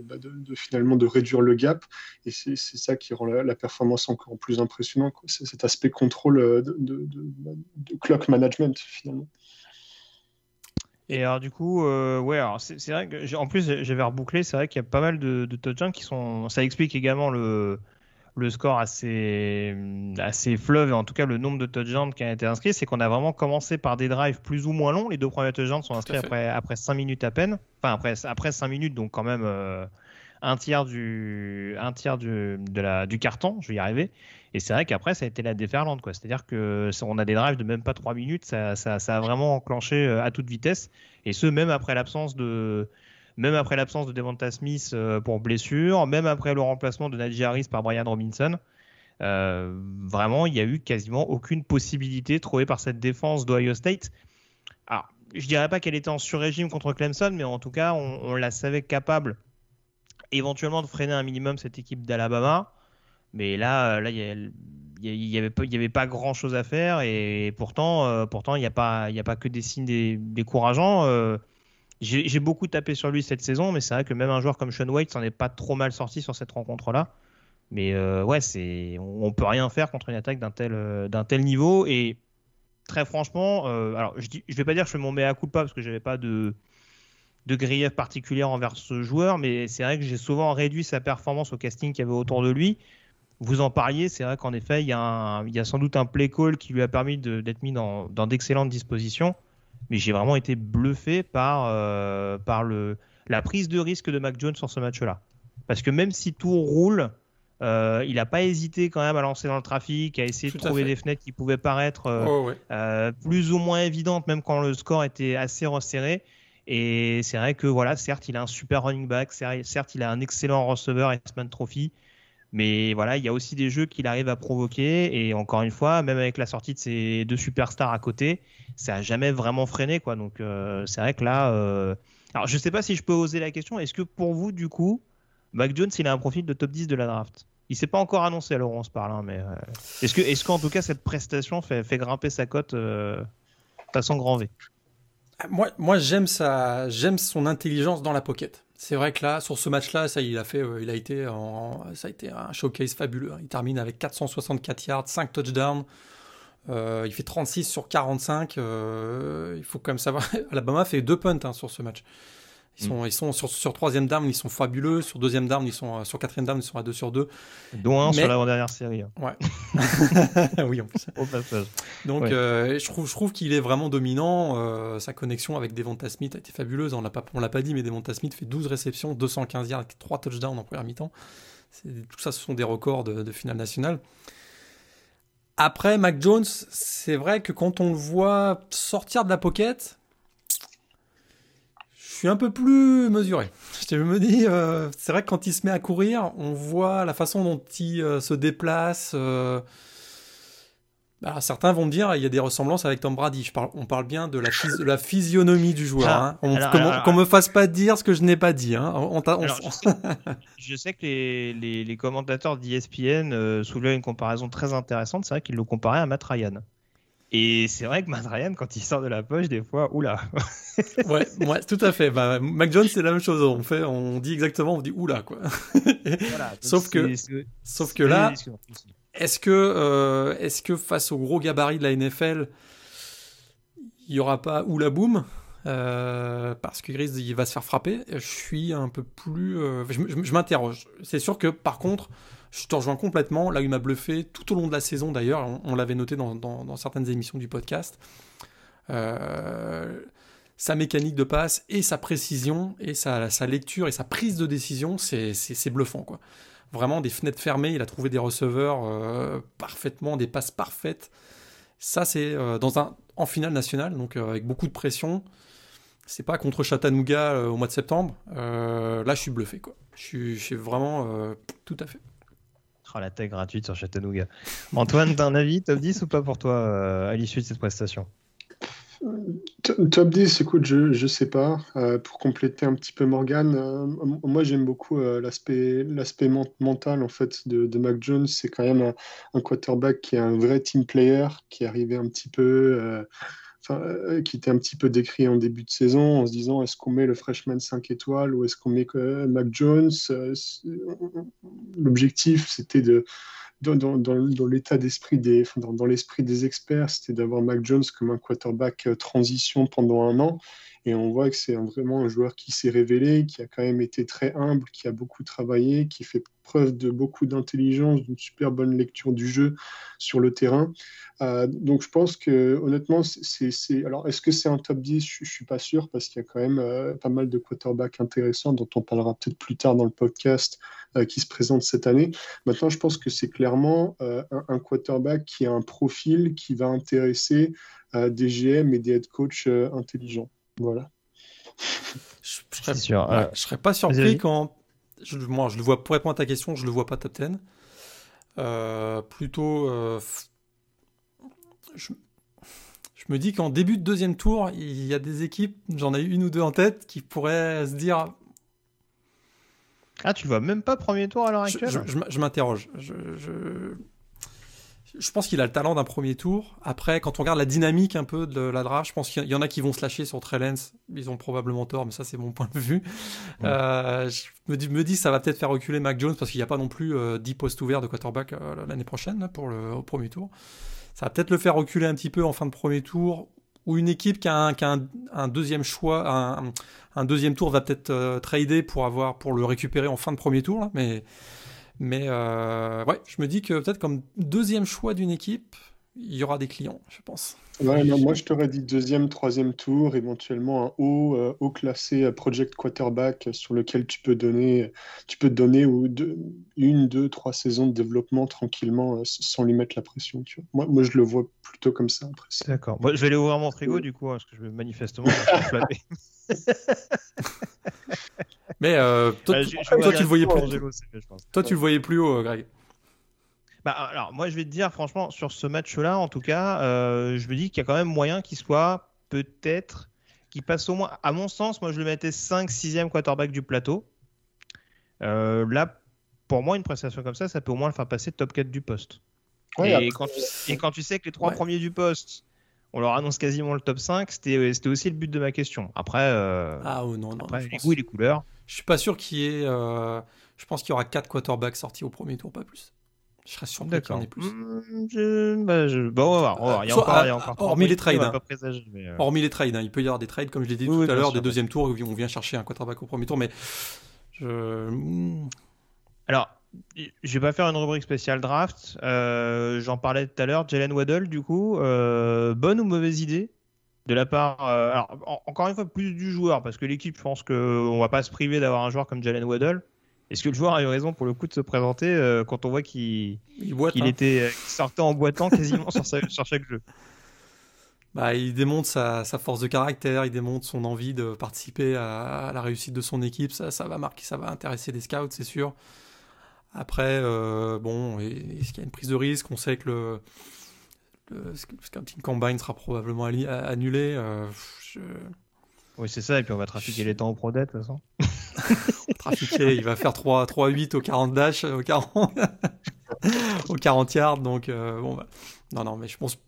bah, de, finalement de réduire le gap, et c'est, ça qui rend la, performance encore plus impressionnante, cet aspect contrôle euh, de, clock management, finalement. Et alors du coup, euh, ouais, c'est vrai que en plus j'avais rebouclé, c'est vrai qu'il y a pas mal de, de touchdowns qui sont, ça explique également le le score assez assez fleuve et en tout cas le nombre de touchdowns qui a été inscrit, c'est qu'on a vraiment commencé par des drives plus ou moins longs. Les deux premiers touchdowns sont inscrits après après 5 minutes à peine, enfin après après 5 minutes donc quand même euh, un tiers du un tiers du du carton, je vais y arriver. Et c'est vrai qu'après, ça a été la déferlante. C'est-à-dire que on a des drives de même pas 3 minutes, ça, ça, a vraiment enclenché euh, à toute vitesse. Et ce, même après l'absence de. Même après l'absence de Devonta Smith euh, pour blessure, même après le remplacement de Najee Harris par Brian Robinson, euh, vraiment, il n'y a eu quasiment aucune possibilité trouvée par cette défense d'Ohio State. Alors, je dirais pas qu'elle était en sur-régime contre Clemson, mais en tout cas, on, la savait capable éventuellement de freiner un minimum cette équipe d'Alabama. Mais là, euh, là, il n'y avait, pas, grand chose à faire et pourtant, euh, pourtant, il n'y a pas, a pas que des signes décourageants. Euh, j'ai beaucoup tapé sur lui cette saison, mais c'est vrai que même un joueur comme Sean White s'en est pas trop mal sorti sur cette rencontre-là. Mais ouais, c'est, on, peut rien faire contre une attaque d'un tel, d'un tel niveau et très franchement, alors je, je vais pas dire que je fais mon mea culpa parce que j'avais pas de de grief particulière envers ce joueur, mais c'est vrai que j'ai souvent réduit sa performance au casting qu'il y avait autour de lui vous en parliez, c'est vrai qu'en effet, il y, a sans doute un play call qui lui a permis d'être mis dans, d'excellentes dispositions. Mais j'ai vraiment été bluffé par, euh, par le, la prise de risque de Mac Jones sur ce match-là. Parce que même si tout roule, euh, il n'a pas hésité quand même à lancer dans le trafic, à essayer de trouver des fenêtres qui pouvaient paraître euh, oh, plus ou moins évidentes, même quand le score était assez resserré. Et c'est vrai que voilà, certes, il a un super running back, certes, il a un excellent receveur X-Man Trophy. Mais voilà, il y a aussi des jeux qu'il arrive à provoquer. Et encore une fois, même avec la sortie de ces deux superstars à côté, ça a jamais vraiment freiné. Quoi. Donc euh, c'est vrai que là. Euh... Alors je sais pas si je peux oser la question. Est-ce que pour vous, du coup, Mac Jones, il a un profil de top 10 de la draft? Il s'est pas encore annoncé, alors on se parle. Hein, mais euh, est-ce que, est-ce qu'en tout cas, cette prestation fait, fait grimper sa cote façon grand V? Moi, moi j'aime j'aime son intelligence dans la pocket. C'est vrai que là, sur ce match-là, ça, il a fait, euh, il a été, ça a été un showcase fabuleux. Il termine avec 464 yards, 5 touchdowns. Euh, il fait 36 sur 45. Euh, il faut quand même savoir, Alabama fait deux punts hein, sur ce match. Ils sont, mm. ils sont sur, sur troisième down, ils sont fabuleux. Sur deuxième down, ils sont sur quatrième down, ils sont à 2 sur 2. Dont un sur l'avant-dernière série. Hein. Ouais. oui, en plus. Au passage. Donc, euh, je trouve, je trouve qu'il est vraiment dominant. Euh, sa connexion avec Devonta Smith a été fabuleuse. On on l'a pas dit, mais Devonta Smith fait 12 réceptions, 215 yards, 3 touchdowns en première mi-temps. Tout ça, ce sont des records de, de finale nationale. Après, Mac Jones, c'est vrai que quand on le voit sortir de la pocket, suis un peu plus mesuré. Je me dis, euh, c'est vrai que quand il se met à courir, on voit la façon dont il euh, se déplace. Euh. Certains vont me dire, il y a des ressemblances avec Tom Brady. Je parle, on parle bien de la, la physionomie du joueur. Ah, hein. Qu'on me fasse pas dire ce que je n'ai pas dit. Hein. je, sais, que les, les, les commentateurs d'ESPN soulevaient une comparaison très intéressante. C'est vrai qu'ils le comparaient à Matt Ryan. Et c'est vrai que Matt Ryan, quand il sort de la poche, des fois, oula. ouais, ouais, tout à fait. Bah, Mac Jones, c'est la même chose. On fait, on dit exactement, on dit oula, quoi. sauf que, sauf que là, est-ce que, euh, est-ce que face au gros gabarit de la NFL, il y aura pas oula boom euh, parce que Gris il va se faire frapper? Je suis un peu plus, euh, je m'interroge. C'est sûr que par contre je te rejoins complètement. Là, il m'a bluffé tout au long de la saison d'ailleurs. On, l'avait noté dans, certaines émissions du podcast. Euh, sa mécanique de passe et sa précision et sa, lecture et sa prise de décision, c'est bluffant. quoi. Vraiment des fenêtres fermées. Il a trouvé des receveurs euh, parfaitement, des passes parfaites. Ça, c'est euh, en finale nationale, donc avec beaucoup de pression. C'est pas contre Chattanooga au mois de septembre. là, je suis bluffé. Quoi. Je suis vraiment tout à fait. Oh, la tech gratuite sur Chattanooga. Antoine, t'as un avis top 10 ou pas pour toi euh, à l'issue de cette prestation? Top 10, écoute, je ne sais pas. Euh, pour compléter un petit peu Morgan, euh, moi j'aime beaucoup l'aspect mental en fait de, Mac Jones. C'est quand même un, quarterback qui est un vrai team player, qui est arrivé un petit peu euh, qui était un petit peu décrit en début de saison en se disant est-ce qu'on met le freshman 5 étoiles ou est-ce qu'on met Mac Jones euh, L'objectif, c'était de, dans, l'état d'esprit des, dans, l'esprit des experts, c'était d'avoir Mac Jones comme un quarterback euh, transition pendant un an. Et on voit que c'est vraiment un joueur qui s'est révélé, qui a quand même été très humble, qui a beaucoup travaillé, qui fait preuve de beaucoup d'intelligence, d'une super bonne lecture du jeu sur le terrain. Euh, donc je pense que honnêtement, c'est. Alors est-ce que c'est un top 10 Je ne suis pas sûr parce qu'il y a quand même euh, pas mal de quarterbacks intéressants dont on parlera peut-être plus tard dans le podcast euh, qui se présentent cette année. Maintenant, je pense que c'est clairement un, un, quarterback qui a un profil qui va intéresser des GM et des head coach intelligents. Voilà. Je, serais, serais pas surpris quand. Je, moi, je le vois, pour répondre à ta question, je le vois pas top 10. Euh, plutôt. Euh, je, me dis qu'en début de deuxième tour, il y a des équipes, j'en ai une ou deux en tête, qui pourraient se dire. Ah, tu vois même pas premier tour à l'heure actuelle Je, m'interroge. je, je pense qu'il a le talent d'un premier tour. Après, quand on regarde la dynamique un peu de la draft, je pense qu'il y en a qui vont se lâcher sur Trellens. Ils ont probablement tort, mais ça, c'est mon point de vue. Euh, je me dis, me dis, ça va peut-être faire reculer Mac Jones parce qu'il n'y a pas non plus euh, 10 postes ouverts de quarterback euh, l'année prochaine pour le au premier tour. Ça va peut-être le faire reculer un petit peu en fin de premier tour. Ou une équipe qui a un, un, deuxième choix, un, un, deuxième tour va peut-être euh, trader pour avoir pour le récupérer en fin de premier tour. mais mais euh, ouais, je me dis que peut-être comme deuxième choix d'une équipe, il y aura des clients, je pense. Ouais, moi je t'aurais dit deuxième, troisième tour, éventuellement un haut, euh, haut classé euh, project quarterback sur lequel tu peux donner, tu peux donner ou deux, une, deux, trois saisons de développement tranquillement sans lui mettre la pression. Tu vois. Moi, moi je le vois plutôt comme ça. D'accord. je vais aller ouvrir mon frigo du coup, hein, parce que je vais manifestement Mais euh, toi, tu, le voyais plus. Toi, tu le voyais plus haut, Greg. Bah, alors, moi, je vais te dire, franchement, sur ce match-là, en tout cas, euh, je me dis qu'il y a quand même moyen qu'il soit peut-être, qu'il passe au moins, à mon sens, moi, je le mettais 5-6e quarterback du plateau. Euh, là, pour moi, une prestation comme ça, ça peut au moins le faire passer top 4 du poste. et, quand tu, sais que les trois premiers du poste on leur annonce quasiment le top 5. C'était c'était aussi le but de ma question. Après, euh, Ah oh, non, non. après les goûts et les couleurs. Je suis pas sûr qu'il y ait. euh, Je pense qu'il y aura 4 quarterbacks sortis au premier tour, pas plus. Je serais surpris qu'il y en ait plus. Hmm, je- bah, je- bon, on va voir. on va voir. Il y a encore, il y a encore hormis les trades, va hein. euh, Hormis les trades, hein. il peut y avoir des trades, comme je l'ai dit Oui, tout oui, à l'heure, des bien deuxième tours où on vient chercher un quarterback au premier tour, mais je. hmm, Alors, je vais pas faire une rubrique spéciale draft. Euh, J'en parlais tout à l'heure. Jalen Waddle, du coup, euh, bonne ou mauvaise idée? De la part. euh, alors, en- encore une fois, plus du joueur, parce que l'équipe, je pense qu'on va pas se priver d'avoir un joueur comme Jalen Waddle. Est-ce que le joueur a eu raison pour le coup de se présenter euh, quand on voit qu'il Il hein. était qu'il sortait en boitant quasiment sur, sa- sur chaque jeu? Bah, il démontre sa, sa force de caractère, il démontre son envie de participer à, à la réussite de son équipe. Ça, ça va marquer, ça va intéresser les scouts, c'est sûr. Après, euh, bon, est-ce qu'il y a une prise de risque? On sait que le, le scouting combine sera probablement annulé. euh, je- Oui, c'est ça. Et puis on va trafiquer les temps au Pro Day, de toute façon. trafiqué, il va faire 3, 3-8 au 40 dash, au 40, au 40 yards. Donc, euh, bon, bah, non, non, mais je pense.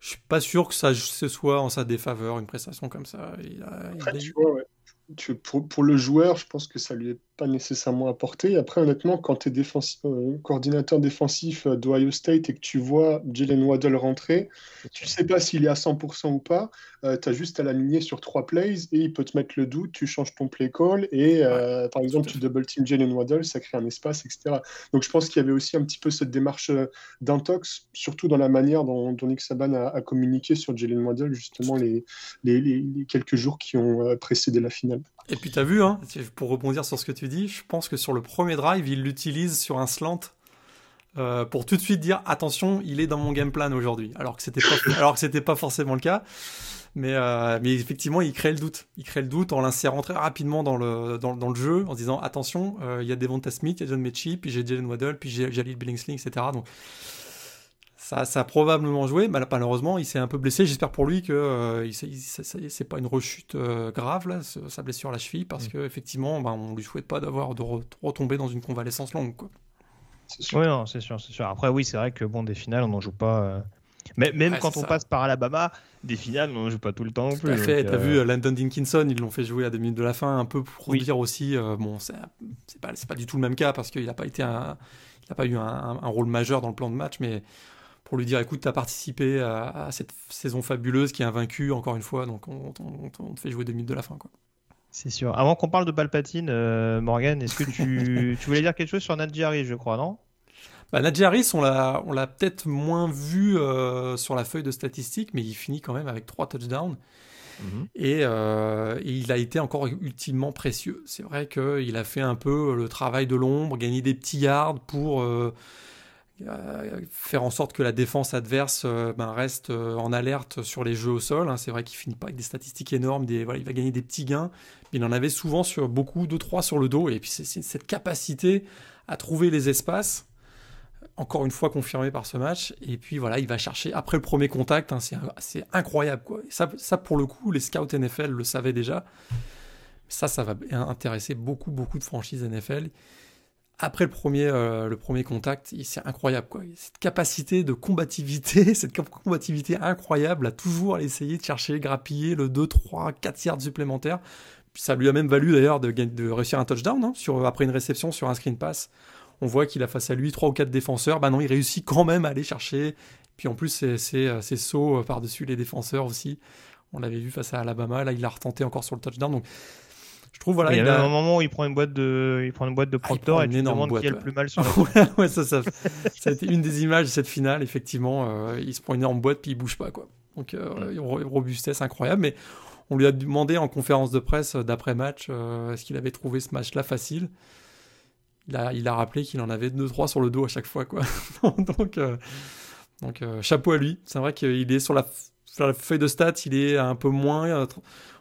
Je suis pas sûr que ça ce soit en sa défaveur, une prestation comme ça. Il a- il Après, a- tu vois, ouais. Tu- pour, pour le joueur, je pense que ça lui est pas nécessairement apporté. Après, honnêtement, quand tu es défensif, euh, coordinateur défensif euh, d'Ohio State et que tu vois Jalen Waddle rentrer, tu sais pas s'il est à 100% ou pas. Tu as juste à l'aligner sur trois plays et il peut te mettre le doute. Tu changes ton play call et, euh, par exemple, tu double team Jalen Waddle, ça crée un espace, etc. Donc, je pense qu'il y avait aussi un petit peu cette démarche euh, d'intox, surtout dans la manière dont, dont Nick Saban a, a communiqué sur Jalen Waddle, justement, les, les, les- les quelques jours qui ont euh, précédé la finale. Et puis t'as vu, hein, pour rebondir sur ce que tu dis, je pense que sur le premier drive, il l'utilise sur un slant euh, pour tout de suite dire attention, il est dans mon game plan aujourd'hui. Alors que c'était pas, alors que c'était pas forcément le cas. Mais, euh, mais effectivement, il crée le doute. Il crée le doute en l'insérant très rapidement dans le, dans, dans le jeu, en se disant attention, euh, il y a Devonta Smith, il y a John Mechie, puis j'ai Jalen Waddle, puis j'ai Jalil Billingsley, etc. Donc ça, ça a probablement joué. Mal- Malheureusement, il s'est un peu blessé. J'espère pour lui que euh, c'est pas une rechute euh, grave là, ce- sa blessure à la cheville, parce Mm. que effectivement, ben, on lui souhaite pas d'avoir de re- retomber dans une convalescence longue. Quoi. C'est sûr. Oui, non, c'est sûr, c'est sûr. Après, oui, c'est vrai que bon, des finales, on n'en joue pas. Mais même Ouais, quand on ça. passe par Alabama, des finales, on n'en joue pas tout le temps non Tout plus. à fait. donc, T'as euh, vu euh, Landon Dinkinson, ils l'ont fait jouer à deux minutes de la fin, un peu pour Oui. dire aussi, euh, bon, c'est pas, pas du tout le même cas parce qu'il n'a pas été un, il a pas eu un, rôle majeur dans le plan de match, mais pour lui dire, écoute, t'as participé à, à cette saison fabuleuse qui est invaincue encore une fois, donc on, on- on- on te fait jouer deux minutes de la fin, quoi. C'est sûr. Avant qu'on parle de Palpatine, euh, Morgan, est-ce que tu... tu voulais dire quelque chose sur Nadji Harris, je crois, non? Bah, Harris, on l'a, on l'a peut-être moins vu euh, sur la feuille de statistiques, mais il finit quand même avec trois touchdowns. Et, euh, et il a été encore ultimement précieux. C'est vrai qu'il a fait un peu le travail de l'ombre, gagner des petits yards pour euh, faire en sorte que la défense adverse euh, ben, reste en alerte sur les jeux au sol. hein. C'est vrai qu'il finit pas avec des statistiques énormes, des, voilà, il va gagner des petits gains, mais il en avait souvent sur beaucoup, 2-3 sur le dos. Et puis c'est, c'est cette capacité à trouver les espaces encore une fois confirmé par ce match. Et puis voilà, il va chercher après le premier contact. hein, c'est, incroyable. Quoi. Et ça, ça, pour le coup, les scouts NFL le savaient déjà. Ça, ça va intéresser beaucoup, beaucoup de franchises NFL. Après le premier, euh, le premier contact, c'est incroyable. Quoi. Cette capacité de combativité, cette combativité incroyable à toujours essayer de chercher, grappiller le 2, 3, 4 yards supplémentaires. Ça lui a même valu d'ailleurs de, de réussir un touchdown hein, sur, après une réception sur un screen pass. On voit qu'il a face à lui trois ou quatre défenseurs. Bah non, il réussit quand même à aller chercher. Puis en plus, c'est c'est- c'est saut euh, par-dessus les défenseurs aussi. On l'avait vu face à Alabama. Là, il l'a retenté encore sur le touchdown. Donc, je trouve, voilà, Il y a un moment où il prend une boîte de, il prend une boîte de Ah, Proctor et une tu demandes boîte, qui a le plus mal sur la Ouais, ça, ça, ça a été une des images de cette finale, effectivement. euh, il se prend une énorme boîte, puis il bouge pas. Quoi. Donc, euh, robustesse incroyable. Mais on lui a demandé en conférence de presse euh, d'après-match euh, est-ce qu'il avait trouvé ce match-là facile? Il a, il a rappelé qu'il en avait 2-3 sur le dos à chaque fois. Quoi. donc, euh, donc euh, chapeau à lui. C'est vrai qu'il est sur la, sur la feuille de stats, il est un peu moins. euh,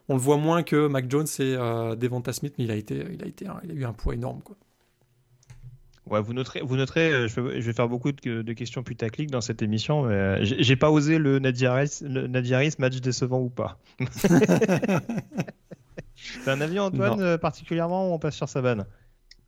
on le voit moins que Mac Jones et euh, Devonta Smith, mais il a, été, il, a été, il a eu un poids énorme. Quoi. Ouais, vous noterez, vous noterez je, vais, je vais faire beaucoup de, de questions putaclic dans cette émission, mais j'ai pas osé le Nadia Harris, le Nadia Harris, match décevant ou pas. T'as un avis, Antoine, Non. particulièrement, ou on passe sur sa vanne On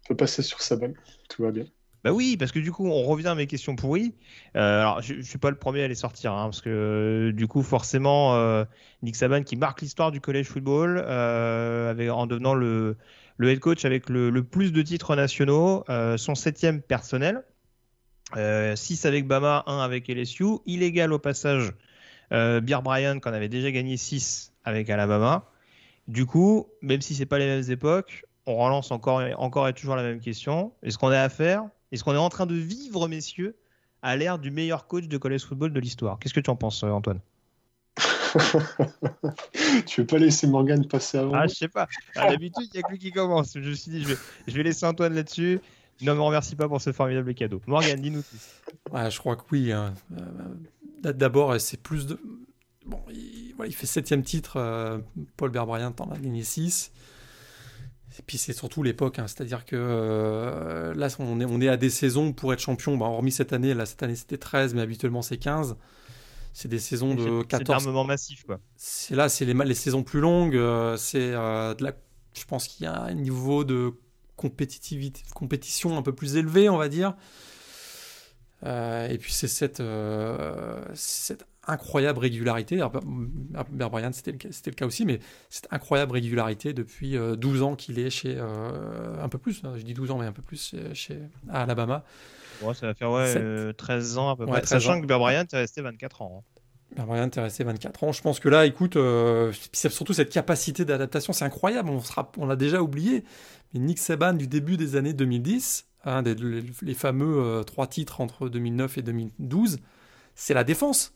peut passer sur sa balle. Tout va bien. Bah oui, parce que du coup, on revient à mes questions pourries. Euh, alors, je, ne suis pas le premier à les sortir, hein, parce que euh, du coup, forcément, euh, Nick Saban qui marque l'histoire du college football avec, en devenant le, le, head coach avec le, plus de titres nationaux, son septième personnel, 6 avec Bama, 1 avec LSU, illégal au passage. Beer Bryant, qu'on avait déjà gagné 6 avec Alabama. Du coup, même si c'est pas les mêmes époques, on relance encore, encore et toujours la même question. Est-ce qu'on a affaire? Est-ce qu'on est en train de vivre, messieurs, à l'ère du meilleur coach de college football de l'histoire? Qu'est-ce que tu en penses, euh, Antoine? Tu veux pas laisser Morgan passer avant Ah, je sais pas. Ah, d'habitude, il n'y a que lui qui commence. Je me suis dit, je vais, je vais laisser Antoine là-dessus. Ne me remercie pas pour ce formidable cadeau. Morgan, dis-nous tout. Ouais, je crois que oui. Hein. Euh, d'abord, c'est plus de. Bon, il, voilà, il fait septième titre. Euh, Paul Berbryant en a gagné 6. Et puis c'est surtout l'époque, hein. c'est-à-dire que euh, là on est, on est à des saisons pour être champion, bah, hormis cette année, là cette année c'était 13, mais habituellement c'est 15. C'est des saisons de 14. C'est massif quoi. C'est là, c'est les, les saisons plus longues, euh, c'est euh, de la, je pense qu'il y a un niveau de compétitivité, compétition un peu plus élevé, on va dire. et puis c'est cette, cette incroyable régularité. Bear Bryant, c'était le, le, cas aussi, mais cette incroyable régularité depuis 12 euh, ans qu'il est chez. Euh, un peu plus, hein, je dis 12 ans, mais un peu plus chez, à Alabama. ça va faire ouais, 13 euh, ans à peu près. Sachant que Bear Bryant est resté 24 ans. Hein. Bryant est resté 24 ans. Je pense que là, écoute, c'est surtout cette capacité d'adaptation, c'est incroyable. On, sera, on l'a déjà oublié. Mais Nick Saban du début des années 2010, hein, les, les, fameux trois titres entre 2009 et 2012, c'est la défense.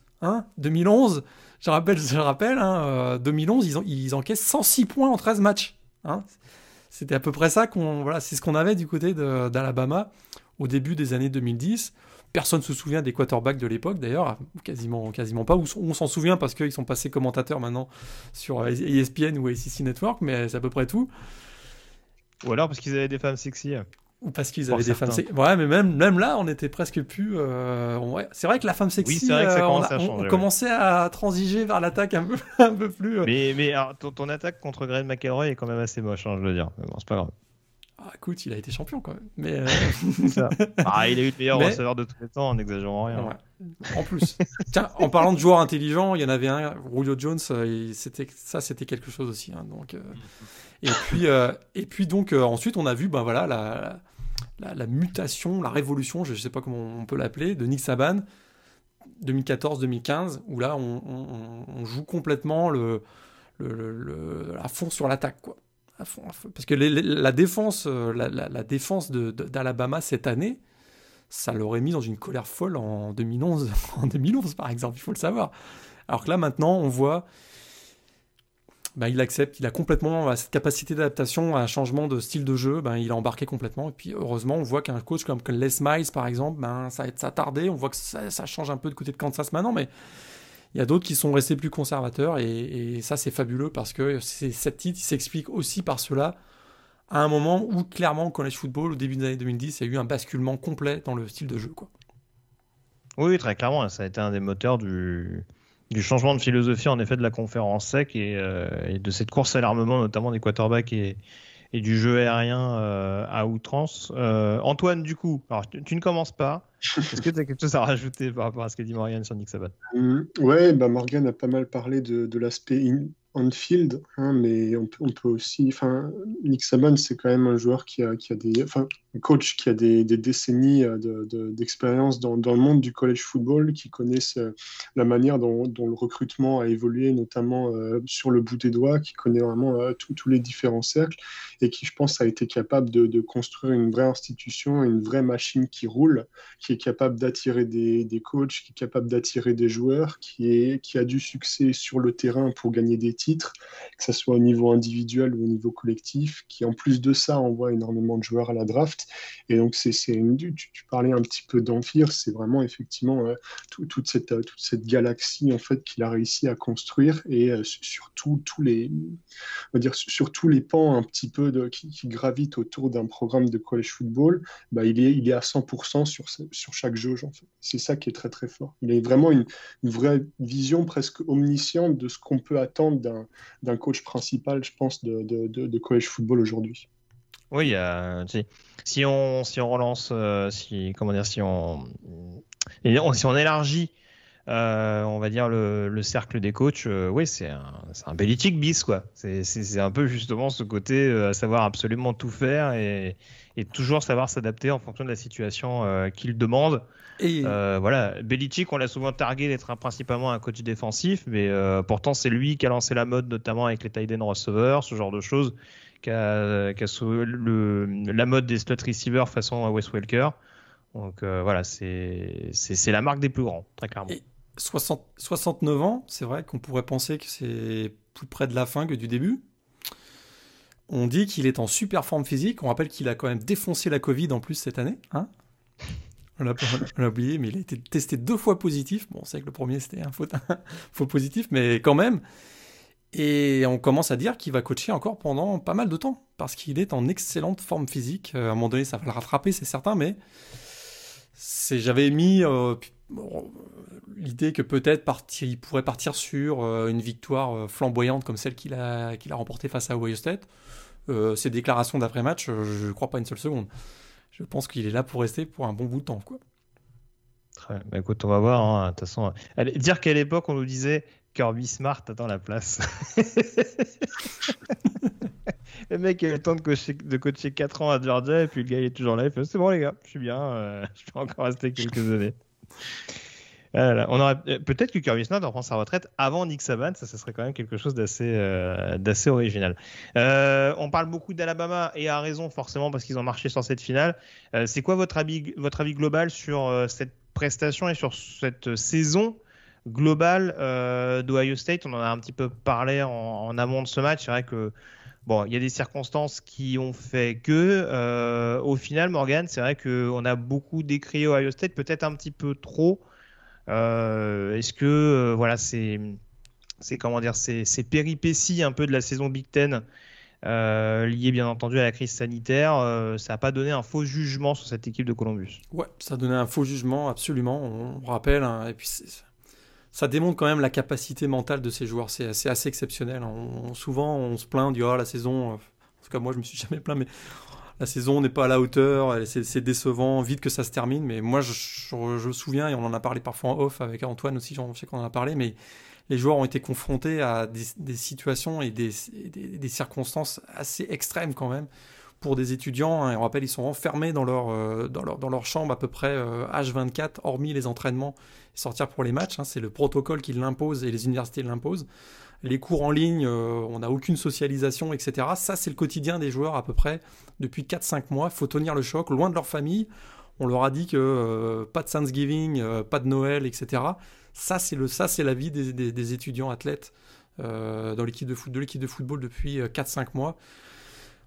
2011, hein, je rappelle, je rappelle 2011, hein, ils, ils, encaissent 106 points en 13 matchs. Hein. C'était à peu près ça qu'on, voilà, c'est ce qu'on avait du côté d'Alabama au début des années 2010. Personne ne se souvient des quarterbacks de l'époque, d'ailleurs, quasiment, quasiment pas. on s'en souvient parce qu'ils sont passés commentateurs maintenant sur ESPN ou ACC Network, mais c'est à peu près tout. Ou alors parce qu'ils avaient des femmes sexy. Ou parce qu'ils avaient des femmes sexy. Ouais, mais même, même là, on était presque plus. Euh, ouais. C'est vrai que la femme sexy, oui, euh, on, commençait à transiger vers l'attaque un peu, un peu plus. Euh. Mais, mais alors, ton, attaque contre Greg McElroy est quand même assez moche, hein, je veux dire. bon, c'est pas grave. Ah, écoute, il a été champion quand même. Mais ah, il a eu le meilleur receveur de tous les temps en n'exagérant rien. En plus. Tiens, en parlant de joueurs intelligents, il y en avait un, Julio Jones, c'était, ça c'était quelque chose aussi. Hein, donc, et, puis, et puis donc ensuite on a vu ben, voilà, la, la, mutation, la révolution, je ne sais pas comment on peut l'appeler, de Nick Saban 2014-2015, où là on, joue complètement à fond sur l'attaque. Parce que la défense, euh, la, défense d'Alabama cette année, ça l'aurait mis dans une colère folle en 2011, en 2011 par exemple, il faut le savoir. Alors que là maintenant, on voit bah, il accepte, il a complètement cette capacité d'adaptation à un changement de style de jeu, ben, il a embarqué complètement. Et puis heureusement, on voit qu'un coach comme Les Miles, par exemple, ben, ça, ça a tardé. On voit que ça, change un peu de côté de Kansas maintenant, mais il y a d'autres qui sont restés plus conservateurs. Et, ça, c'est fabuleux parce que cette titre s'explique aussi par cela. À un moment où, clairement, au college football, au début des années 2010, il y a eu un basculement complet dans le style de jeu. Oui, très clairement, ça a été un des moteurs du, du changement de philosophie en effet de la conférence sec et, euh, de cette course à l'armement notamment des quarterbacks et, du jeu aérien euh, à outrance. Euh, Antoine, du coup, alors tu, ne commences pas. Est-ce que tu as quelque chose à rajouter par rapport à ce qu'a dit Morgan sur Nick Saban? Ouais, bah Morgan a pas mal parlé de, de l'aspect on-field, hein, mais on peut, on peut, aussi. Nick Saban, c'est quand même un joueur qui a, qui a des. Enfin, coach qui a des, décennies d'expérience de, dans, le monde du college football, qui connaissent euh, la manière dont, le recrutement a évolué, notamment euh, sur le bout des doigts, qui connaît vraiment euh, tous les différents cercles, et qui, je pense, a été capable de, construire une vraie institution, une vraie machine qui roule, qui est capable d'attirer des, des coachs, qui est capable d'attirer des joueurs, qui, qui a du succès sur le terrain pour gagner des titres, que ce soit au niveau individuel ou au niveau collectif, qui en plus de ça envoie énormément de joueurs à la draft. Et donc, tu, parlais un petit peu d'Empire, c'est vraiment effectivement euh, toute, cette, euh, toute cette galaxie en fait qu'il a réussi à construire et euh, sur tous les, on va dire, sur tous les pans un petit peu qui, gravitent autour d'un programme de college football, bah, il, est, à 100% sur, chaque jauge. C'est ça qui est très très fort. Il a vraiment une, vraie vision presque omnisciente de ce qu'on peut attendre d'un coach principal, je pense, de college football aujourd'hui. Oui, si, on, si on relance, si, comment dire, si on, si on élargit euh, on va dire le, cercle des coachs, euh, oui, c'est un, un Belichick bis, quoi. C'est un peu justement ce côté euh, à savoir absolument tout faire et, toujours savoir s'adapter en fonction de la situation qu'il demande. Et... voilà, Belichick, on l'a souvent targué d'être principalement un coach défensif, mais pourtant c'est lui qui a lancé la mode, notamment avec les tight end receivers, ce genre de choses, qui a, la mode des slot receivers façon Wes Welker. Donc voilà, c'est la marque des plus grands, très clairement. 69 ans, c'est vrai qu'on pourrait penser que c'est plus près de la fin que du début. On dit qu'il est en super forme physique. On rappelle qu'il a quand même défoncé la Covid en plus cette année. Hein on l'a oublié, mais il a été testé deux fois positif. Bon, c'est que le premier c'était un faux, positif, mais quand même. Et on commence à dire qu'il va coacher encore pendant pas mal de temps, parce qu'il est en excellente forme physique. Euh, à un moment donné, ça va le rattraper, c'est certain, mais j'avais mis euh, l'idée que peut-être il pourrait partir sur euh, une victoire euh, flamboyante comme celle qu'il a, qu'il a remportée face à Ohio State. Euh, ses déclarations d'après-match, je ne crois pas une seule seconde. Je pense qu'il est là pour rester pour un bon bout de temps. Quoi. Très, bah écoute, on va voir. Hein. De toute façon, dire qu'à l'époque, on nous disait Kirby Smart attend la place. le mec a eu le temps de coacher, de coacher 4 ans à Georgia et puis le gars il est toujours là. Il fait C'est bon, les gars, je suis bien, je peux encore rester quelques années. Ah on aurait euh, peut-être que Kirby Smart en prend sa retraite avant Nick Saban, ça, ça serait quand même quelque chose d'assez euh, d'assez original. Euh, on parle beaucoup d'Alabama et à raison forcément parce qu'ils ont marché sur cette finale. c'est quoi votre avis votre avis global sur cette prestation et sur cette saison globale d'Ohio State On en a un petit peu parlé en, amont de ce match. C'est vrai que bon, il y a des circonstances qui ont fait que, au final, Morgan, c'est vrai qu'on a beaucoup décrit Ohio State, peut-être un petit peu trop. Euh, est-ce que euh, voilà, c'est comment dire, ces, péripéties un peu de la saison Big Ten euh, liées bien entendu à la crise sanitaire, ça n'a pas donné un faux jugement sur cette équipe de Columbus? Ouais, ça a donné un faux jugement, absolument. On, rappelle, hein, et puis ça démontre quand même la capacité mentale de ces joueurs. C'est assez exceptionnel. On, souvent, on se plaint, on dit oh la saison. En tout cas, moi, je me suis jamais plaint, mais la saison n'est pas à la hauteur, c'est décevant, vite que ça se termine. Mais moi, je, me souviens, et on en a parlé parfois en off avec Antoine aussi, je sais qu'on en a parlé, mais les joueurs ont été confrontés à des, situations et des, circonstances assez extrêmes quand même pour des étudiants. Hein. on rappelle, ils sont enfermés dans leur, euh, dans leur, dans leur chambre à peu près H24, euh, hormis les entraînements, sortir pour les matchs. Hein. c'est le protocole qui l'impose et les universités l'imposent les cours en ligne, euh, on n'a aucune socialisation, etc. Ça, c'est le quotidien des joueurs à peu près depuis 4-5 mois. Il faut tenir le choc, loin de leur famille. On leur a dit que pas de Thanksgiving, pas de Noël, etc. Ça, c'est le, ça, c'est la vie des, étudiants athlètes dans l'équipe de l'équipe de football depuis 4-5 mois.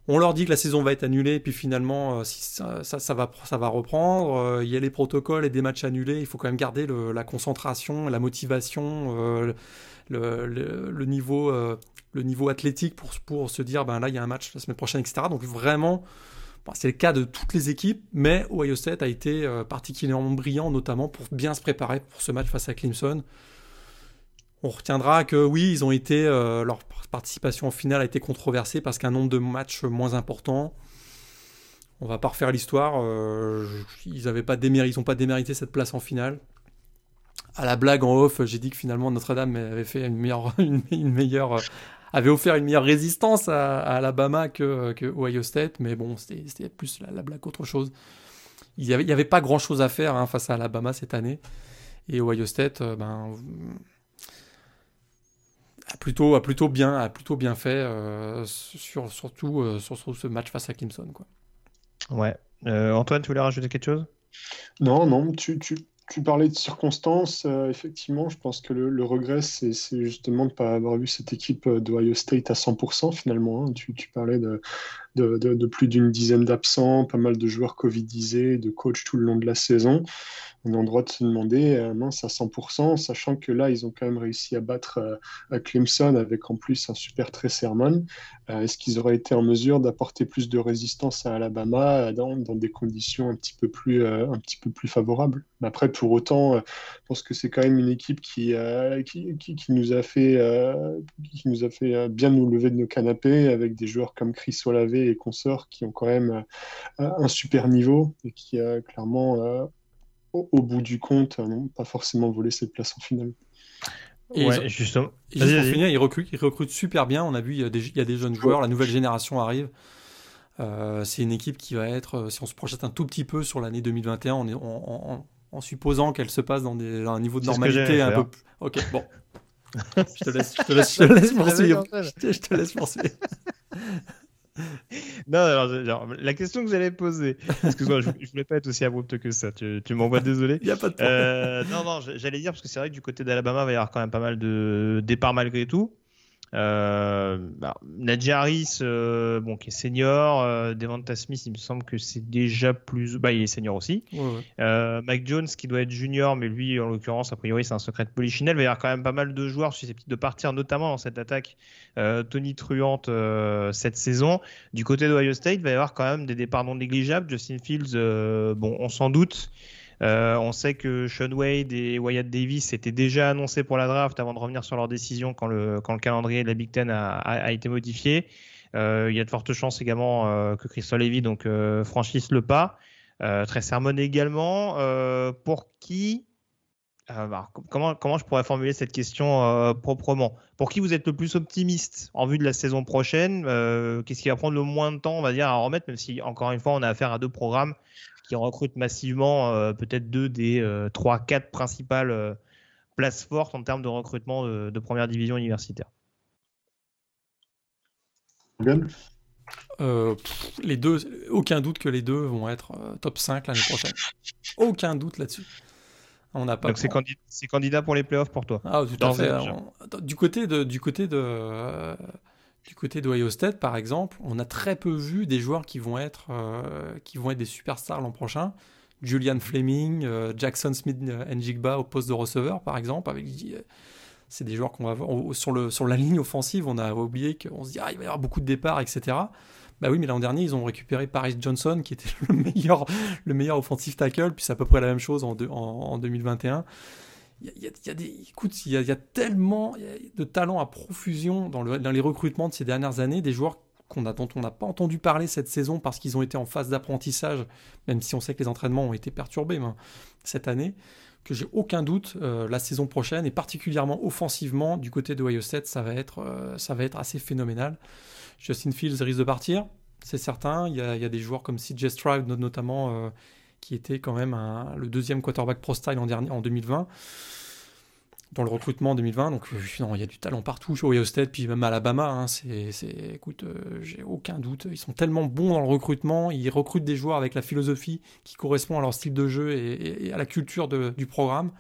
On leur dit que la saison va être annulée, puis finalement, ça, va, ça va reprendre. Il y a les protocoles et des matchs annulés. Il faut quand même garder la concentration, la motivation, le, niveau, euh, le niveau athlétique pour, se dire ben là il y a un match la semaine prochaine, etc. Donc vraiment, c'est le cas de toutes les équipes, mais Ohio State a été euh, particulièrement brillant, notamment pour bien se préparer pour ce match face à Clemson. On retiendra que oui, ils ont été, euh, leur participation en finale a été controversée parce qu'un nombre de matchs moins important. On va pas refaire l'histoire. ils n'ont pas, démérité cette place en finale à la blague en off, j'ai dit que finalement Notre-Dame avait fait une meilleure, euh, offert une meilleure résistance à, Alabama que, que, Ohio State, mais bon, c'était plus la, blague qu'autre chose. Il n'y avait, avait, pas grand chose à faire hein, face à Alabama cette année, et Ohio State, euh, ben, a plutôt, a plutôt bien, a plutôt bien fait, euh, sur, surtout sur, ce match face à Clemson, quoi. Ouais. Antoine, tu voulais rajouter quelque chose? Non, non, tu, tu, tu parlais de circonstances, euh, effectivement, je pense que le, regret, c'est justement de ne pas avoir vu cette équipe euh, d'Ohio State à 100% finalement. Hein. Tu, parlais de, de, plus d'une dizaine d'absents, pas mal de joueurs covidisés, de coachs tout le long de la saison. on est en droit de se demander, euh, mince, à 100%, sachant que là, ils ont quand même réussi à battre euh, Clemson avec en plus un super très sermon. Euh, est-ce qu'ils auraient été en mesure d'apporter plus de résistance à Alabama dans, des conditions un petit peu plus, un petit peu plus favorables? Mais Après, pour autant, je pense que c'est quand même une équipe qui, qui, qui, nous a fait, qui nous a fait bien nous lever de nos canapés avec des joueurs comme Chris Olave et consorts qui ont quand même un super niveau et qui, clairement, au, bout du compte, euh, n'ont pas forcément volé cette place en finale. Et ouais, justement. Finir, ils recrutent, super bien. On a vu, il y a des, il y a des jeunes joueurs, la nouvelle génération arrive. Euh, c'est une équipe qui va être, euh, si on se projette un tout petit peu sur l'année 2021, on est, en supposant qu'elle se passe dans, des, un niveau de normalité un peu plus. Ok, bon. je te laisse, je te laisse, je te laisse poursuivre. Je te laisse poursuivre. non, alors, la question que j'allais poser, excuse-moi, je, je, voulais pas être aussi abrupt que ça, tu, tu m'envoies désolé. Il a pas de problème. Euh, non, non, j'allais dire, parce que c'est vrai que du côté d'Alabama, il va y avoir quand même pas mal de départs malgré tout. Euh, bah, Harris, euh, bon, qui est senior. Euh, Devonta Smith, il me semble que c'est déjà plus. Bah, il est senior aussi. Euh, Mike Jones, qui doit être junior, mais lui, en l'occurrence, a priori, c'est un secret de polichinelle. Il va y avoir quand même pas mal de joueurs susceptibles de partir, notamment dans cette attaque Tony Truante cette saison. Du côté d'Ohio State, il va y avoir quand même des départs non négligeables. Justin Fields, bon, on s'en doute. Euh, on sait que Sean Wade et Wyatt Davis étaient déjà annoncés pour la draft avant de revenir sur leur décision quand le, calendrier de la Big Ten a, été modifié. Euh, il y a de fortes chances également euh, que Crystal Levy donc franchisse le pas. très sermon également. pour qui bah, comment, comment je pourrais formuler cette question proprement? Pour qui vous êtes le plus optimiste en vue de la saison prochaine? Qu'est-ce qui va prendre le moins de temps, va dire, à remettre, même si encore une fois on a affaire à deux programmes qui recrute massivement euh, peut-être deux des euh, trois, quatre principales euh, places fortes en termes de recrutement de, première division universitaire. les deux, aucun doute que les deux vont être top 5 l'année prochaine. aucun doute là-dessus. On n'a pas. Donc c'est candidat, candidat, pour les playoffs pour toi? Ah, tout à fait. du côté de, du côté de, du côté d'Ohio State, par exemple, on a très peu vu des joueurs qui vont être, euh, des superstars l'an prochain. Julian Fleming, euh, Jackson Smith euh, Njigba au poste de receveur, par exemple. Avec, c'est des joueurs qu'on va voir. Sur, la ligne offensive, on a oublié qu'on se dit ah, il va y avoir beaucoup de départs, etc. Bah oui, mais l'an dernier, ils ont récupéré Paris Johnson, qui était le meilleur, le offensive tackle, puis c'est à peu près la même chose en 2021 il y, a, des, écoute, il y a, tellement de talents à profusion dans, le, dans, les recrutements de ces dernières années, des joueurs qu'on a, dont on n'a pas entendu parler cette saison parce qu'ils ont été en phase d'apprentissage, même si on sait que les entraînements ont été perturbés ben, cette année, que j'ai aucun doute euh, la saison prochaine et particulièrement offensivement du côté de Ohio State, ça va être, euh, ça va être assez phénoménal. Justin Fields risque de partir, c'est certain. Il y, a, il y, a, des joueurs comme CJ Stroud notamment. Euh, qui était quand même le deuxième quarterback pro style en, dernier, en 2020 dans le recrutement en 2020. Donc, euh, il y a du talent partout chez Ohio State, puis même à Alabama. Hein, c'est, écoute, euh, j'ai aucun doute. Ils sont tellement bons dans le recrutement. Ils recrutent des joueurs avec la philosophie qui correspond à leur style de jeu et, à la culture du programme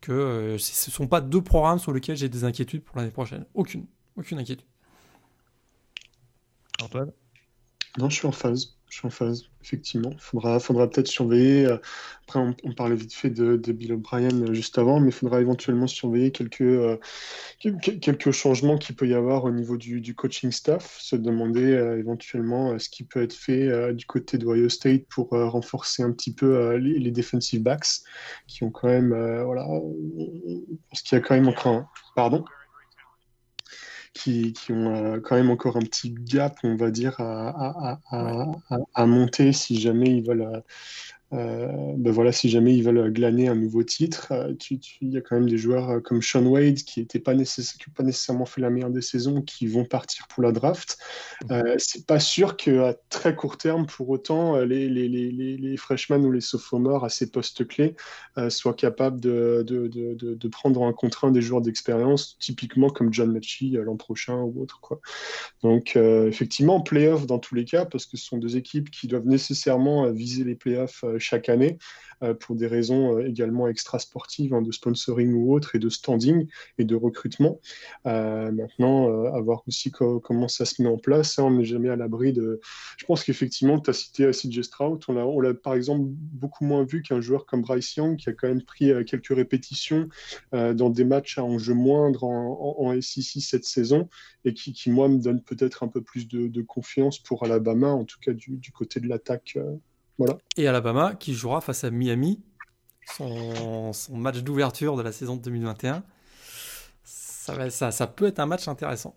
que euh, ce ne sont pas deux programmes sur lesquels j'ai des inquiétudes pour l'année prochaine. Aucune. Aucune inquiétude. Antoine? Non, je suis en phase je suis en phase, effectivement. Il faudra, faudra peut-être surveiller. Euh, après, on, parlait vite fait de, Bill O'Brien euh, juste avant, mais il faudra éventuellement surveiller quelques, euh, quelques changements qu'il peut y avoir au niveau du, coaching staff. Se demander éventuellement ce qui peut être fait du côté de Ohio State pour renforcer un petit peu les, les, defensive backs, qui ont quand même. voilà, parce qu'il a quand même encore un. Pardon? Qui, qui ont euh, quand même encore un petit gap, on va dire, à, à, à, à monter si jamais ils veulent euh, ben voilà, si jamais ils veulent glaner un nouveau titre, euh, il y a quand même des joueurs euh, comme Sean Wade qui n'ont pas, pas, nécessairement fait la meilleure des saisons, qui vont partir pour la draft. Euh, c'est pas sûr qu'à très court terme, pour autant, les, les, les, les freshmen ou les sophomores à ces postes clés soient capables de, de, de, de, prendre en contrat des joueurs d'expérience, typiquement comme John Mechie l'an prochain ou autre. Quoi. Donc, effectivement, playoff dans tous les cas, parce que ce sont deux équipes qui doivent nécessairement viser les playoffs chaque année. Euh, pour des raisons euh, également extra-sportives, hein, de sponsoring ou autre, et de standing et de recrutement. Euh, maintenant, à voir aussi comment ça se met en place. Hein, on n'est jamais à l'abri de. Je pense qu'effectivement, tu as cité CJ Stroud. On l'a par exemple beaucoup moins vu qu'un joueur comme Bryce Young qui a quand même pris quelques répétitions dans des matchs à enjeu moindre en, SEC cette saison et qui, moi, me donne peut-être un peu plus de, confiance pour Alabama, en tout cas du côté de l'attaque et Alabama qui jouera face à Miami, son, match d'ouverture de la saison de 2021. Ça, ça, ça, peut être un match intéressant.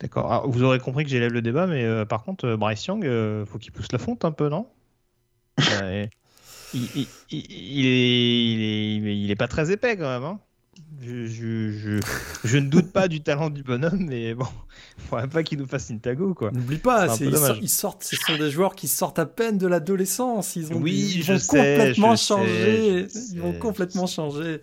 D'accord. Vous aurez compris que j'élève le débat, mais euh, par contre, euh, Bryce Young, euh, faut qu'il pousse la fonte un peu, non? Il, il, il, est, il, est, pas très épais quand même. Hein je, je, ne doute pas du talent du bonhomme, mais bon, il faudrait pas qu'il nous fasse une tago, quoi. N'oublie pas, ils, sortent, ce sont des joueurs qui sortent à peine de l'adolescence. Ils ont, oui, ils vont complètement changer. Ils vont complètement changer.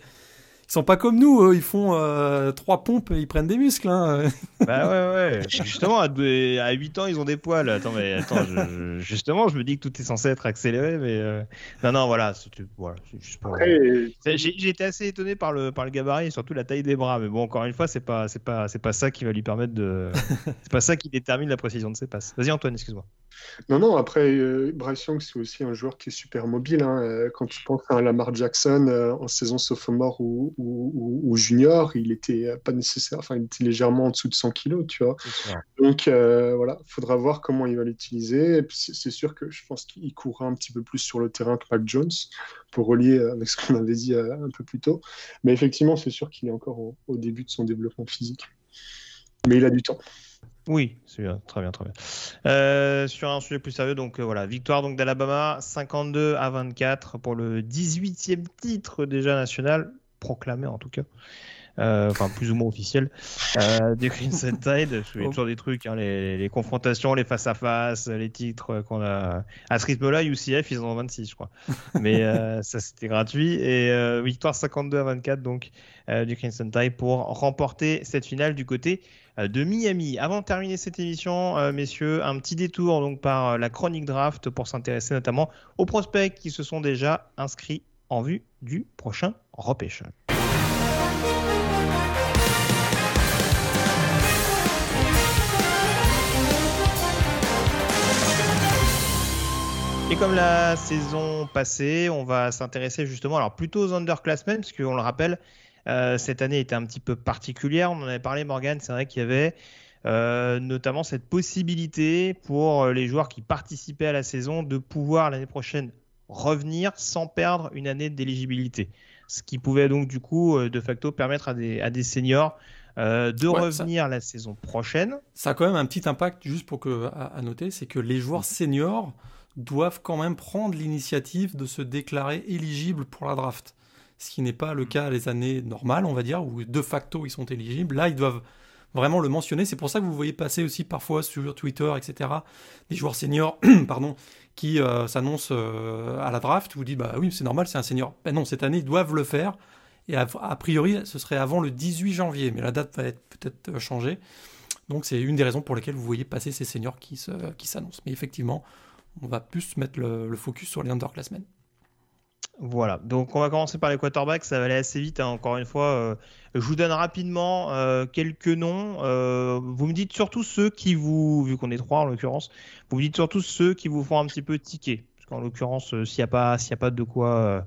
Ils sont pas comme nous, ils font euh, trois pompes et ils prennent des muscles. Hein. Bah ouais, ouais. Justement, à, 8 ans, ils ont des poils. Attends, mais attends, justement, je me dis que tout est censé être accéléré, mais euh, non, non, voilà. voilà juste pour... J'ai été assez étonné par le, par le gabarit et surtout la taille des bras, mais bon, encore une fois, c'est pas, c'est pas, c'est pas ça qui va lui permettre de. c'est pas ça qui détermine la précision de ses passes. Vas-y, Antoine, excuse-moi. Non, non, après, euh, Bryce Young, c'est aussi un joueur qui est super mobile. Hein. Euh, quand tu penses à Lamar Jackson euh, en saison sophomore ou, ou, junior, il était pas nécessaire, enfin, il était légèrement en dessous de 100 kilos, tu vois. Donc, voilà, il faudra voir comment il va l'utiliser. C'est sûr que je pense qu'il courra un petit peu plus sur le terrain que Mac Jones, pour relier avec ce qu'on avait dit un peu plus tôt. Mais effectivement, c'est sûr qu'il est encore au début de son développement physique. Mais il a du temps. Oui, c'est bien, très bien, très bien. Euh, sur un sujet plus sérieux, donc euh, voilà, victoire donc d'Alabama, 52 à 24 pour le 18e titre déjà national, proclamé en tout cas. Euh, enfin plus ou moins officiel, du Crimson Tide. Je fais toujours des trucs, hein, les, confrontations, les face-à-face, les titres qu'on a. À ce rythme-là, UCF, ils en ont 26, je crois. Mais ça, c'était gratuit. Et victoire 52 à 24, donc, du Crimson Tide pour remporter cette finale du côté euh, de Miami. Avant de terminer cette émission, euh, messieurs, un petit détour donc par euh, la chronique draft pour s'intéresser notamment aux prospects qui se sont déjà inscrits en vue du prochain repêchage. Et comme la saison passée, on va s'intéresser justement alors plutôt aux underclassmen, parce qu'on le rappelle, euh, cette année était un petit peu particulière. On en avait parlé, Morgan. C'est vrai qu'il y avait euh, notamment cette possibilité pour les joueurs qui participaient à la saison de pouvoir l'année prochaine revenir sans perdre une année d'éligibilité. Ce qui pouvait donc du coup de facto permettre à des, à des seniors de revenir la saison prochaine. Ça a quand même un petit impact, juste pour que, à, noter, c'est que les joueurs seniors doivent quand même prendre l'initiative de se déclarer éligibles pour la draft ce qui n'est pas le cas les années normales, on va dire, où de facto ils sont éligibles. Là, ils doivent vraiment le mentionner. C'est pour ça que vous voyez passer aussi parfois sur Twitter, etc., des joueurs seniors pardon, qui euh, s'annoncent euh, à la draft. Vous dites, bah oui, c'est normal, c'est un senior. Ben non, cette année, ils doivent le faire. Et a, priori, ce serait avant le 18 janvier, mais la date va être peut-être euh, changée. Donc c'est une des raisons pour lesquelles vous voyez passer ces seniors qui s'annoncent. mais effectivement, on va plus mettre le, le focus sur les underclassmen. Voilà, donc on va commencer par les quarterbacks, ça va aller assez vite, hein. encore une fois. Euh, je vous donne rapidement euh, quelques noms. Euh, vous me dites surtout ceux qui vous, vu qu'on est trois en l'occurrence, vous me dites surtout ceux qui vous font un petit peu tiquer. Parce qu'en l'occurrence, s'il n'y a, a pas de quoi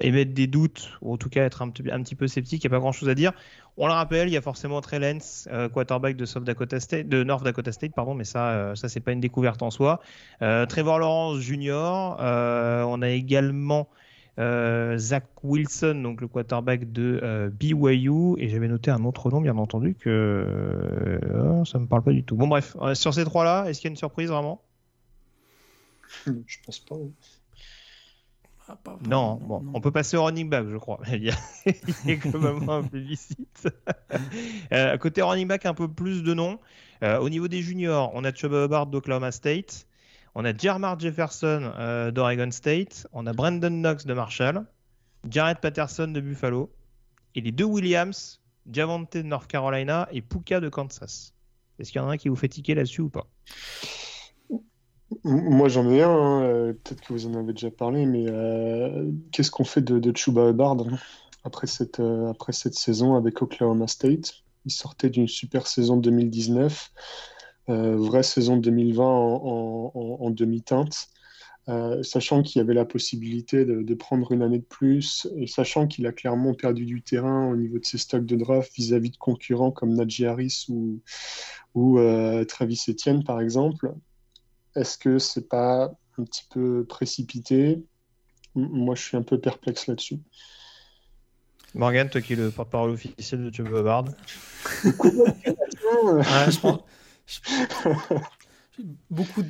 émettre des doutes, ou en tout cas être un, petit peu sceptique, il n'y a pas grand chose à dire. On le rappelle, il y a forcément Trey Lance, euh, quarterback de, North Dakota State, pardon, mais ça, euh, ça c'est pas une découverte en soi. Euh, Trevor Lawrence Jr. on a également Zach Wilson, donc le quarterback de BYU, et j'avais noté un autre nom, bien entendu, que ça me parle pas du tout. Bon bref, sur ces trois-là, est-ce qu'il y a une surprise vraiment? Je pense pas. Non, bon, on peut passer au running back, je crois. il, y a, quand même un plébiscite. euh, côté running back, un peu plus de noms. Euh, au niveau des juniors, on a Chuba Hubbard d'Oklahoma State. On a Jermar Jefferson euh, d'Oregon State. On a Brandon Knox de Marshall. Jared Patterson de Buffalo. Et les deux Williams, Javante de North Carolina et Puka de Kansas. Est-ce qu'il y en a un qui vous fait tiquer là-dessus ou pas? Moi, j'en ai un. Hein, euh, peut-être que vous en avez déjà parlé, mais euh, qu'est-ce qu'on fait de, Chuba Hubbard après cette, euh, après cette saison avec Oklahoma State? Il sortait d'une super saison 2019, vraie saison 2020 en, demi-teinte. sachant qu'il y avait la possibilité de, prendre une année de plus et sachant qu'il a clairement perdu du terrain au niveau de ses stocks de draft vis-à-vis de concurrents comme Najee Harris ou Travis Etienne par exemple, est-ce que c'est pas un petit peu précipité? Moi, je suis un peu perplexe là-dessus. Morgan, toi qui es le porte-parole officiel de Joe Bobard. beaucoup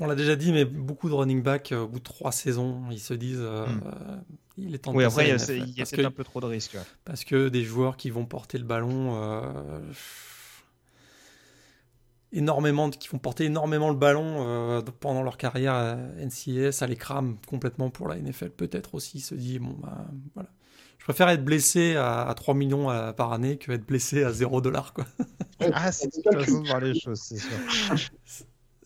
on l'a déjà dit, mais beaucoup de running back euh, au bout de trois saisons, ils se disent euh, hmm. euh, il est temps de Oui, après, il y a, peut-être un peu trop de risques. Parce que des joueurs qui vont porter le ballon énormément, qui vont porter énormément le ballon euh, pendant leur carrière à NCS, ça les crame complètement pour la NFL peut-être aussi, se dit bon bah voilà. Je préfère être blessé à, 3 millions euh, par année que être blessé à 0 dollars quoi. Ah, c'est une façon de voir les choses, c'est sûr.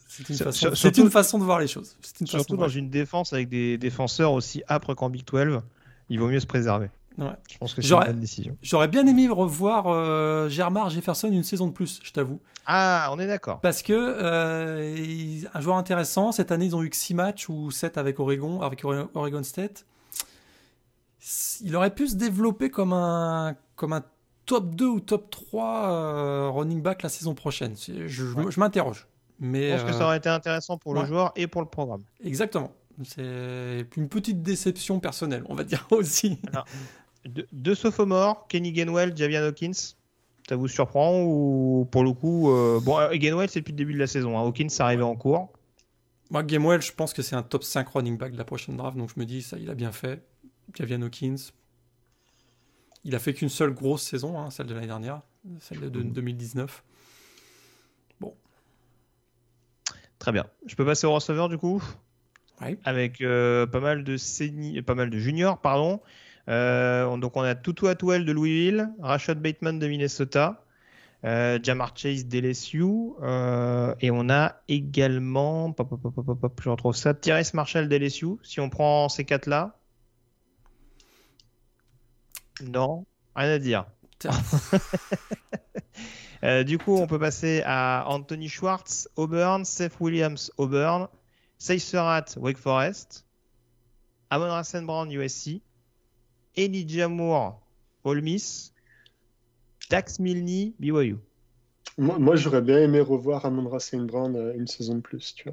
C'est une, façon, surtout, une façon de voir les choses. Une surtout dans une défense avec des défenseurs aussi âpres qu'en Big 12, il vaut mieux se préserver. Ouais. Je pense que c'est une bonne décision. J'aurais bien aimé revoir euh, Germar Jefferson une saison de plus, je t'avoue. Ah, on est d'accord. Parce que euh, un joueur intéressant, cette année ils ont eu que 6 matchs ou 7 avec Oregon, avec Oregon State. Il aurait pu se développer comme un, comme un top 2 ou top 3 euh, running back la saison prochaine. Je, je, m'interroge. Mais, je pense que ça aurait été intéressant pour le joueur et pour le programme. Exactement. C'est une petite déception personnelle, on va dire aussi. Deux, deux sophomores, Kenny Gainwell, Javian Hawkins. Ça vous surprend ou pour le coup, euh, bon, euh, Gainwell c'est depuis le début de la saison. Hein. Hawkins c'est arrivé en cours. Moi, Gainwell, je pense que c'est un top 5 running back de la prochaine draft, donc je me dis ça, il a bien fait. Javian Hawkins, il a fait qu'une seule grosse saison, hein, celle de l'année dernière, celle de 2019. Bon. Très bien. Je peux passer au receveur du coup? Avec euh, pas mal de pas mal de juniors, pardon. Euh, donc on a Tutu Atwell de Louisville, Rashad Bateman de Minnesota, euh, Jamar Chase d'LSU, euh, et on a également, pop, pop, je retrouve ça, Tyrese Marshall d'LSU. Si on prend ces quatre-là, non, rien à dire. du coup, on peut passer à Anthony Schwartz, Auburn, Seth Williams, Auburn, Seiserat, Wake Forest, Amon Rassan Brown, USC, Elijah Moore, Ole Miss, Dax Milne, BYU. Moi, j'aurais bien aimé revoir Amon Saint Brown euh, une saison de plus. Je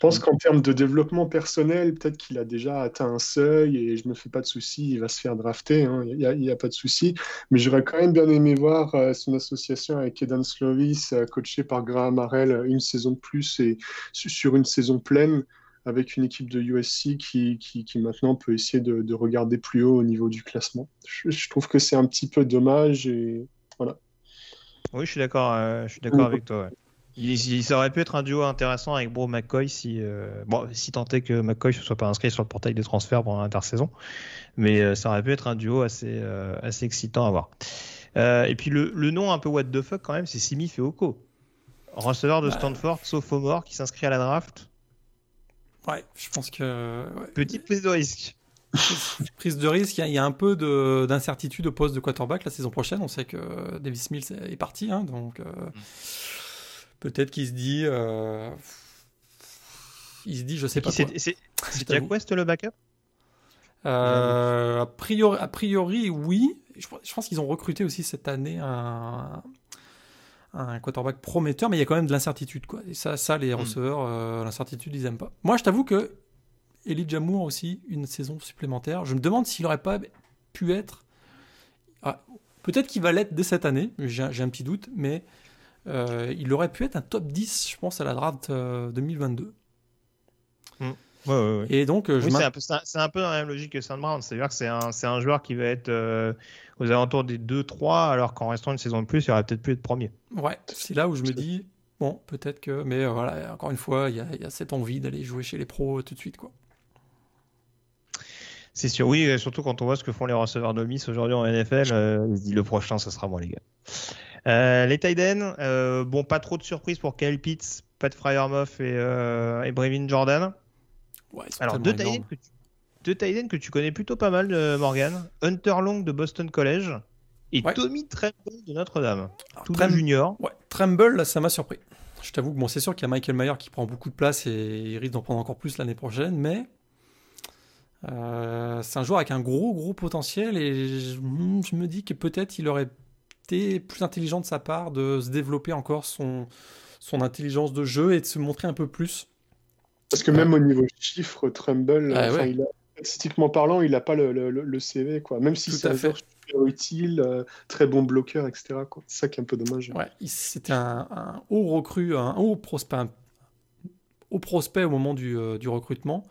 pense qu'en termes de développement personnel, peut-être qu'il a déjà atteint un seuil et je ne me fais pas de soucis, il va se faire drafter, hein, il n'y a, pas de souci. Mais j'aurais quand même bien aimé voir euh, son association avec Edan Slovis, euh, coaché par Graham Harrell, une saison de plus et sur une saison pleine avec une équipe de USC qui, qui, maintenant peut essayer de, regarder plus haut au niveau du classement. Je, trouve que c'est un petit peu dommage et voilà. Oui, je suis d'accord. Euh, je suis d'accord avec toi. Il, ça aurait pu être un duo intéressant avec Bro McCoy si euh, bon si tant est que McCoy ne soit pas inscrit sur le portail des transferts pendant l'intersaison, mais euh, ça aurait pu être un duo assez assez excitant à voir. et puis le, le, nom un peu what the fuck quand même, c'est Simi Feoko, receveur de Stanford, sophomore qui s'inscrit à la draft. Ouais, je pense que. Petite prise de risque. prise de risque, il y, a un peu d'incertitude au poste de quarterback la saison prochaine. On sait que Davis Mills est parti, hein, donc euh, mm. peut-être qu'il se dit. Euh, il se dit, je sais pas. C'est Jack West le backup? Euh, a, priori, a priori, oui. Je, je pense qu'ils ont recruté aussi cette année un, un quarterback prometteur, mais il y a quand même de l'incertitude. Quoi. Et ça, ça les hmm. receveurs, euh, l'incertitude, ils aiment pas. Moi, je t'avoue que Elijah Moore aussi, une saison supplémentaire. Je me demande s'il n'aurait pas pu être. Ah, peut-être qu'il va l'être dès cette année, j'ai un petit doute, mais euh, il aurait pu être un top 10, je pense, à la draft 2022. Euh, Ouais, ouais, ouais. Et donc, c'est, un peu, c'est un peu dans la même logique que Saint Brown. C'est-à-dire que c'est un, c'est un joueur qui va être aux alentours des 2-3, alors qu'en restant une saison de plus, il aurait peut-être pu être premier. Ouais, c'est là où je me dis, bon, peut-être que. Mais euh, voilà, encore une fois, il y, a, cette envie d'aller jouer chez les pros tout de suite, quoi. C'est sûr, oui, surtout quand on voit ce que font les receveurs de Miss aujourd'hui en NFL, euh, il se dit le prochain, ce sera moi, les gars. Euh, les Tiden, bon, pas trop de surprises pour Kyle Pitts, Pat Fryermuth et, euh, et Brevin Jordan. Ouais, Alors, deux ends que, tu... deux tight que tu connais plutôt pas mal, euh, Morgan. Hunter Long de Boston College et Ouais. Tommy Tremble de Notre-Dame. Tous Trem-. Ouais, Tremble, là, ça m'a surpris. Je t'avoue que bon, c'est sûr qu'il y a Michael Mayer qui prend beaucoup de place et il risque d'en prendre encore plus l'année prochaine, mais euh, c'est un joueur avec un gros, gros potentiel et je, hmm, je me dis que peut-être il aurait été plus intelligent de sa part de se développer encore son, son intelligence de jeu et de se montrer un peu plus. Parce que même au niveau chiffres, Trumbull, Ah, ouais. il a, statistiquement parlant, il n'a pas le, le- le- le CV, quoi. Même si c'est un joueur super utile, euh, très bon bloqueur, etc. C'est ça qui est un peu dommage. Ouais, c'était un, un haut recrue, un haut prospect, un haut prospect au moment du, euh, du recrutement,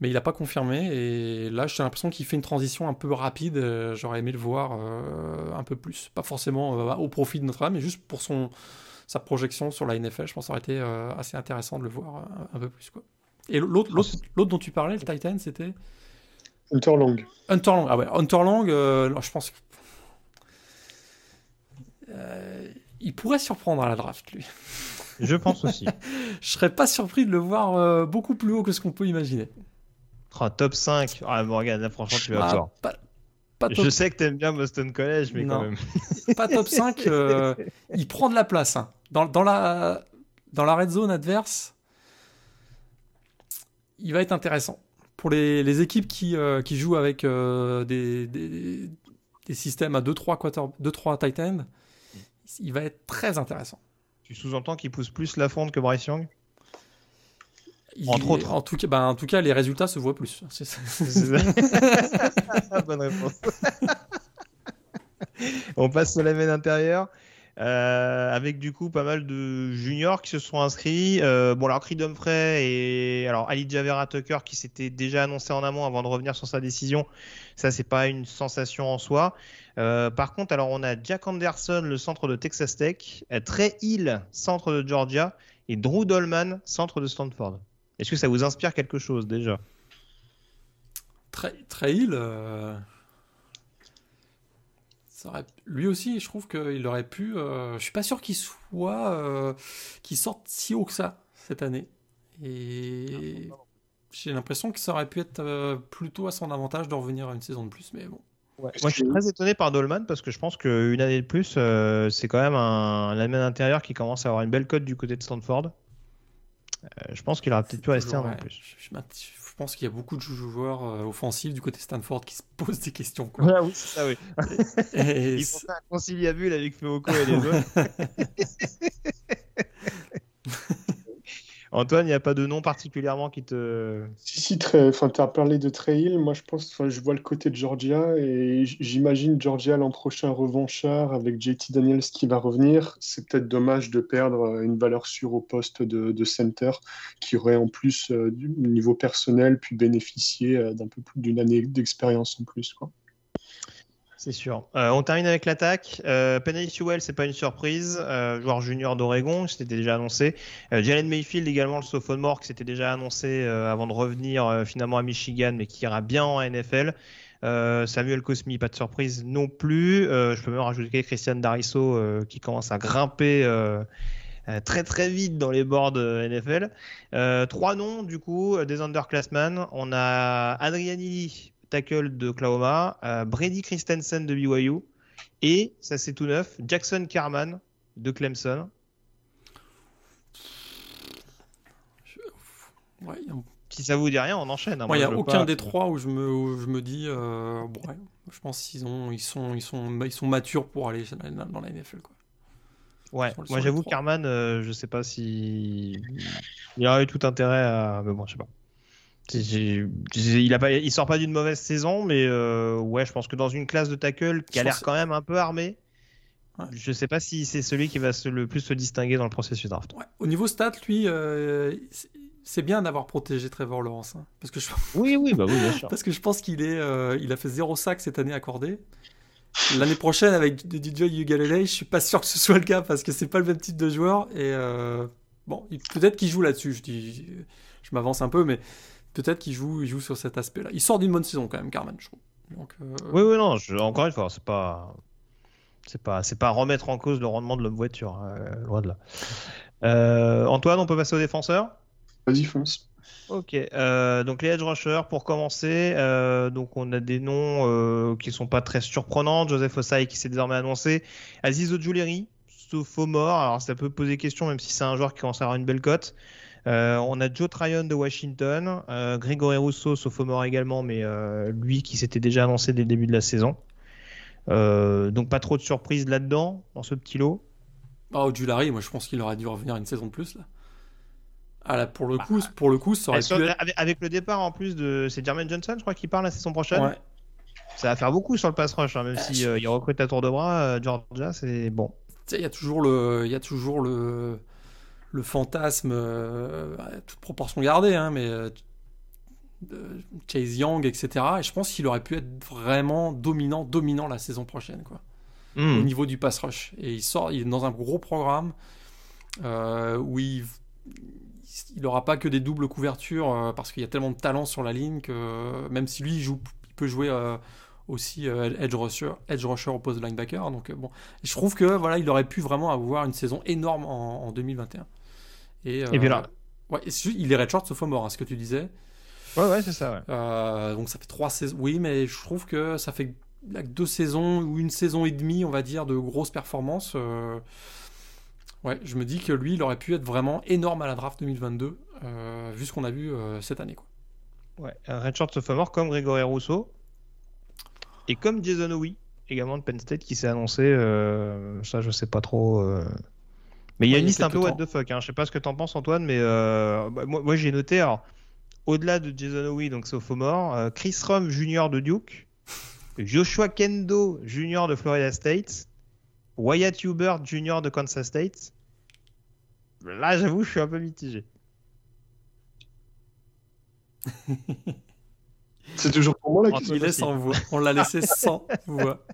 mais il n'a pas confirmé. Et là, j'ai l'impression qu'il fait une transition un peu rapide. Euh, J'aurais aimé le voir un peu plus. Pas forcément au profit de Notre-Dame, mais juste pour son, sa projection sur la NFL. Je pense que ça aurait été assez intéressant de le voir un, peu plus. Quoi. Et l'autre, dont tu parlais, le Titan, c'était Hunter Long. Hunter Long. Ah ouais, Hunter Long, euh, je pense que. Euh, il pourrait surprendre à la draft, lui. Je pense aussi. Je serais pas surpris de le voir euh, beaucoup plus haut que ce qu'on peut imaginer. Oh, top 5. Ah, là, franchement, tu vas Ah, fort. pas, pas top, Je sais que t'aimes bien Boston College, mais quand même. pas top 5. euh, il prend de la place. hein. Dans, dans la, dans la red zone adverse, il va être intéressant. Pour les, les équipes qui, euh, qui jouent avec euh, des, des, des systèmes à 2-3 quarter- 2-3 tight end, il va être très intéressant. Tu sous-entends qu'il pousse plus la fonte que Bryce Young? Il- Entre autres. En tout, cas, ben, en tout cas, les résultats se voient plus. C'est ça. Bonne réponse. On passe au lamine intérieur. Euh, avec du coup pas mal de juniors qui se sont inscrits. Euh, bon, alors Creed Humphrey et alors Ali Javera Tucker qui s'était déjà annoncé en amont avant de revenir sur sa décision. Ça, c'est pas une sensation en soi. Euh, par contre, alors on a Jack Anderson, le centre de Texas Tech, Trey Hill, centre de Georgia, et Drew Dolman, centre de Stanford. Est-ce que ça vous inspire quelque chose déjà? Trail, euh, ça aurait- lui aussi, je trouve qu'il aurait pu. euh, je suis pas sûr qu'il soit, euh, qu'il sorte si haut que ça cette année. Et j'ai l'impression que ça aurait pu être euh, plutôt à son avantage de revenir à une saison de plus. Mais bon, Moi, je suis très étonné par Dolman parce que je pense qu'une année de plus, euh, c'est quand même un, un intérieur qui commence à avoir une belle cote du côté de Stanford. Euh, je pense qu'il aurait peut-être pu rester un an ouais, plus. Je, je je pense qu'il y a beaucoup de joueurs euh, offensifs du côté Stanford qui se posent des questions. quoi. Ouais, oui, c'est ça, oui. Et Ils font faire un conciliabule avec Feoko et les autres. Antoine, il n'y a pas de nom particulièrement qui te. Si, si, tu as parlé de Trail, moi je pense, je vois le côté de Georgia et j'imagine Georgia l'an prochain revanchard avec JT Daniels qui va revenir. C'est peut-être dommage de perdre euh, une valeur sûre au poste de, de center qui aurait en plus euh, du niveau personnel pu bénéficier euh, d'un peu plus d'une année d'expérience en plus. Quoi. C'est sûr. Euh, on termine avec l'attaque. Euh, Penny c'est pas une surprise. Euh, joueur junior d'Oregon, c'était déjà annoncé. Euh, Jalen Mayfield également, le sophomore, qui s'était déjà annoncé euh, avant de revenir euh, finalement à Michigan, mais qui ira bien en NFL. Samuel Cosmi, pas de surprise non plus. Je peux même rajouter Christian Darisso qui commence à grimper très très vite dans les boards NFL. Trois noms du coup des underclassmen. On a Adrianili, tackle de Oklahoma, euh, Brady Christensen de BYU et ça c'est tout neuf, Jackson Carman de Clemson. ouais, a- Si ça vous dit rien, on enchaîne. hein. Il n'y Moi, a aucun pas- des trois où je me, où je me dis, euh, bon, ouais, je pense qu'ils ont, ils sont, ils sont, ils sont matures pour aller dans la NFL. Quoi. Ouais, moi j'avoue. Carman, euh, je sais pas si il aurait eu tout intérêt à. Mais bon, je sais pas. Il, a pas... il sort pas d'une mauvaise saison, mais euh, ouais, je pense que dans une classe de tackle qui a l'air quand même un peu armée, Ouais. je sais pas si c'est celui qui va se- le plus se distinguer dans le processus draft. Ouais. Au niveau stats, lui, euh, c'est- bien d'avoir protégé Trevor Lawrence. hein, parce, que je, Oui, oui, bah oui, bien sûr. parce que je pense qu'il est, euh, il a fait zéro sac cette année accordé. L'année prochaine, avec DJ Ugalele, je suis pas sûr que ce soit le cas parce que c'est pas le même type de joueur. Et bon, peut-être qu'il joue là-dessus. Je dis, je m'avance un peu, mais peut-être qu'il joue, il joue sur cet aspect-là. Il sort d'une bonne saison quand même, Carman, je trouve. Donc, euh, Oui, oui, non, je- encore une fois, c'est pas. C'est pas, c'est pas remettre en cause le rendement de l'homme voiture, euh, loin de là. Antoine, on peut passer aux défenseurs Vas-y, fonce. Ok, euh, donc les edge rushers pour commencer, euh, donc on a des noms euh, qui sont pas très surprenants. Joseph Osai qui s'est désormais annoncé, Aziz Ojuleri, sophomore. Alors ça peut poser question même si c'est un joueur qui commence à avoir une belle cote. On a Joe Tryon de Washington, Grégory Rousseau, sophomore également, mais lui qui s'était déjà annoncé dès le début de la saison. donc pas trop de surprises là-dedans dans ce petit lot. Oh, Ojulari, moi je pense qu'il aurait dû revenir une saison de plus là. Ah pour le coup, pour le coup, ça aurait pu avec, le départ en plus de c'est Jermaine Johnson, je crois qu'il part la saison prochaine. Ça va faire beaucoup sur le pass rush, hein, même si euh, il recrute à tour de bras. Euh, Georgia, c'est bon. Il y a toujours le, il y a toujours le, le fantasme, euh, toute proportion gardée, hein, mais Chase Young, etc. Et je pense qu'il aurait pu être vraiment dominant, dominant la saison prochaine, quoi. Hmm. Au niveau du pass rush. Et il sort, il est dans un gros programme où il il n'aura pas que des doubles couvertures euh, parce qu'il y a tellement de talent sur la ligne que même si lui il, joue, il peut jouer euh, aussi euh, edge rusher, edge rusher au poste de linebacker. Donc bon, je trouve que voilà, il aurait pu vraiment avoir une saison énorme en, 2021. Et, et puis là, ouais, il est redshirt mort, hein, ce que tu disais. Ouais, ouais, c'est ça. Ouais. donc ça fait trois saisons. Oui, mais je trouve que ça fait deux saisons ou une saison et demie, on va dire, de grosses performances. Ouais, je me dis que lui, il aurait pu être vraiment énorme à la draft 2022, euh, vu ce qu'on a vu euh, cette année. Quoi. Ouais, Redshirt sophomore comme Grégory Rousseau et comme Jason Owie, également de Penn State, qui s'est annoncé. Euh, ça, je sais pas trop. Mais il y a une liste un peu what the fuck. Hein. Je sais pas ce que t'en penses, Antoine, mais bah, moi, moi j'ai noté. Alors, au-delà de Jason Owie, donc sophomore, Chris Rum, junior de Duke, Joshua Kendo, junior de Florida State. Wyatt Hubert Jr. de Kansas State. Là, j'avoue, je suis un peu mitigé. C'est toujours pour moi la question. Il est sans voix. On l'a laissé sans voix.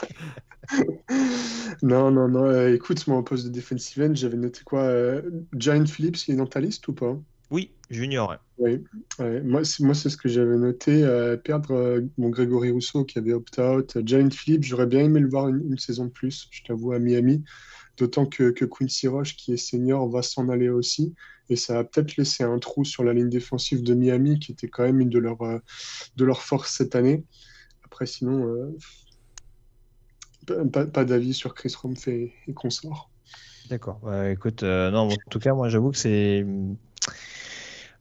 non, non, non. Euh, écoute, moi, en poste de defensive end, j'avais noté quoi euh, Giant Phillips, il est dans ta liste ou pas? Oui, junior. Oui, moi, c'est ce que j'avais noté. Euh, perdre euh, mon Grégory Rousseau qui avait opt-out. Giant Phillips, j'aurais bien aimé le voir une, saison de plus, je t'avoue, à Miami. D'autant que, que, Quincy Roche, qui est senior, va s'en aller aussi. Et ça va peut-être laisser un trou sur la ligne défensive de Miami, qui était quand même une de leurs euh, de leur forces cette année. Après, sinon, pas, d'avis sur Chris Rumph et, et consort. D'accord. écoute, non, en tout cas, moi, j'avoue que c'est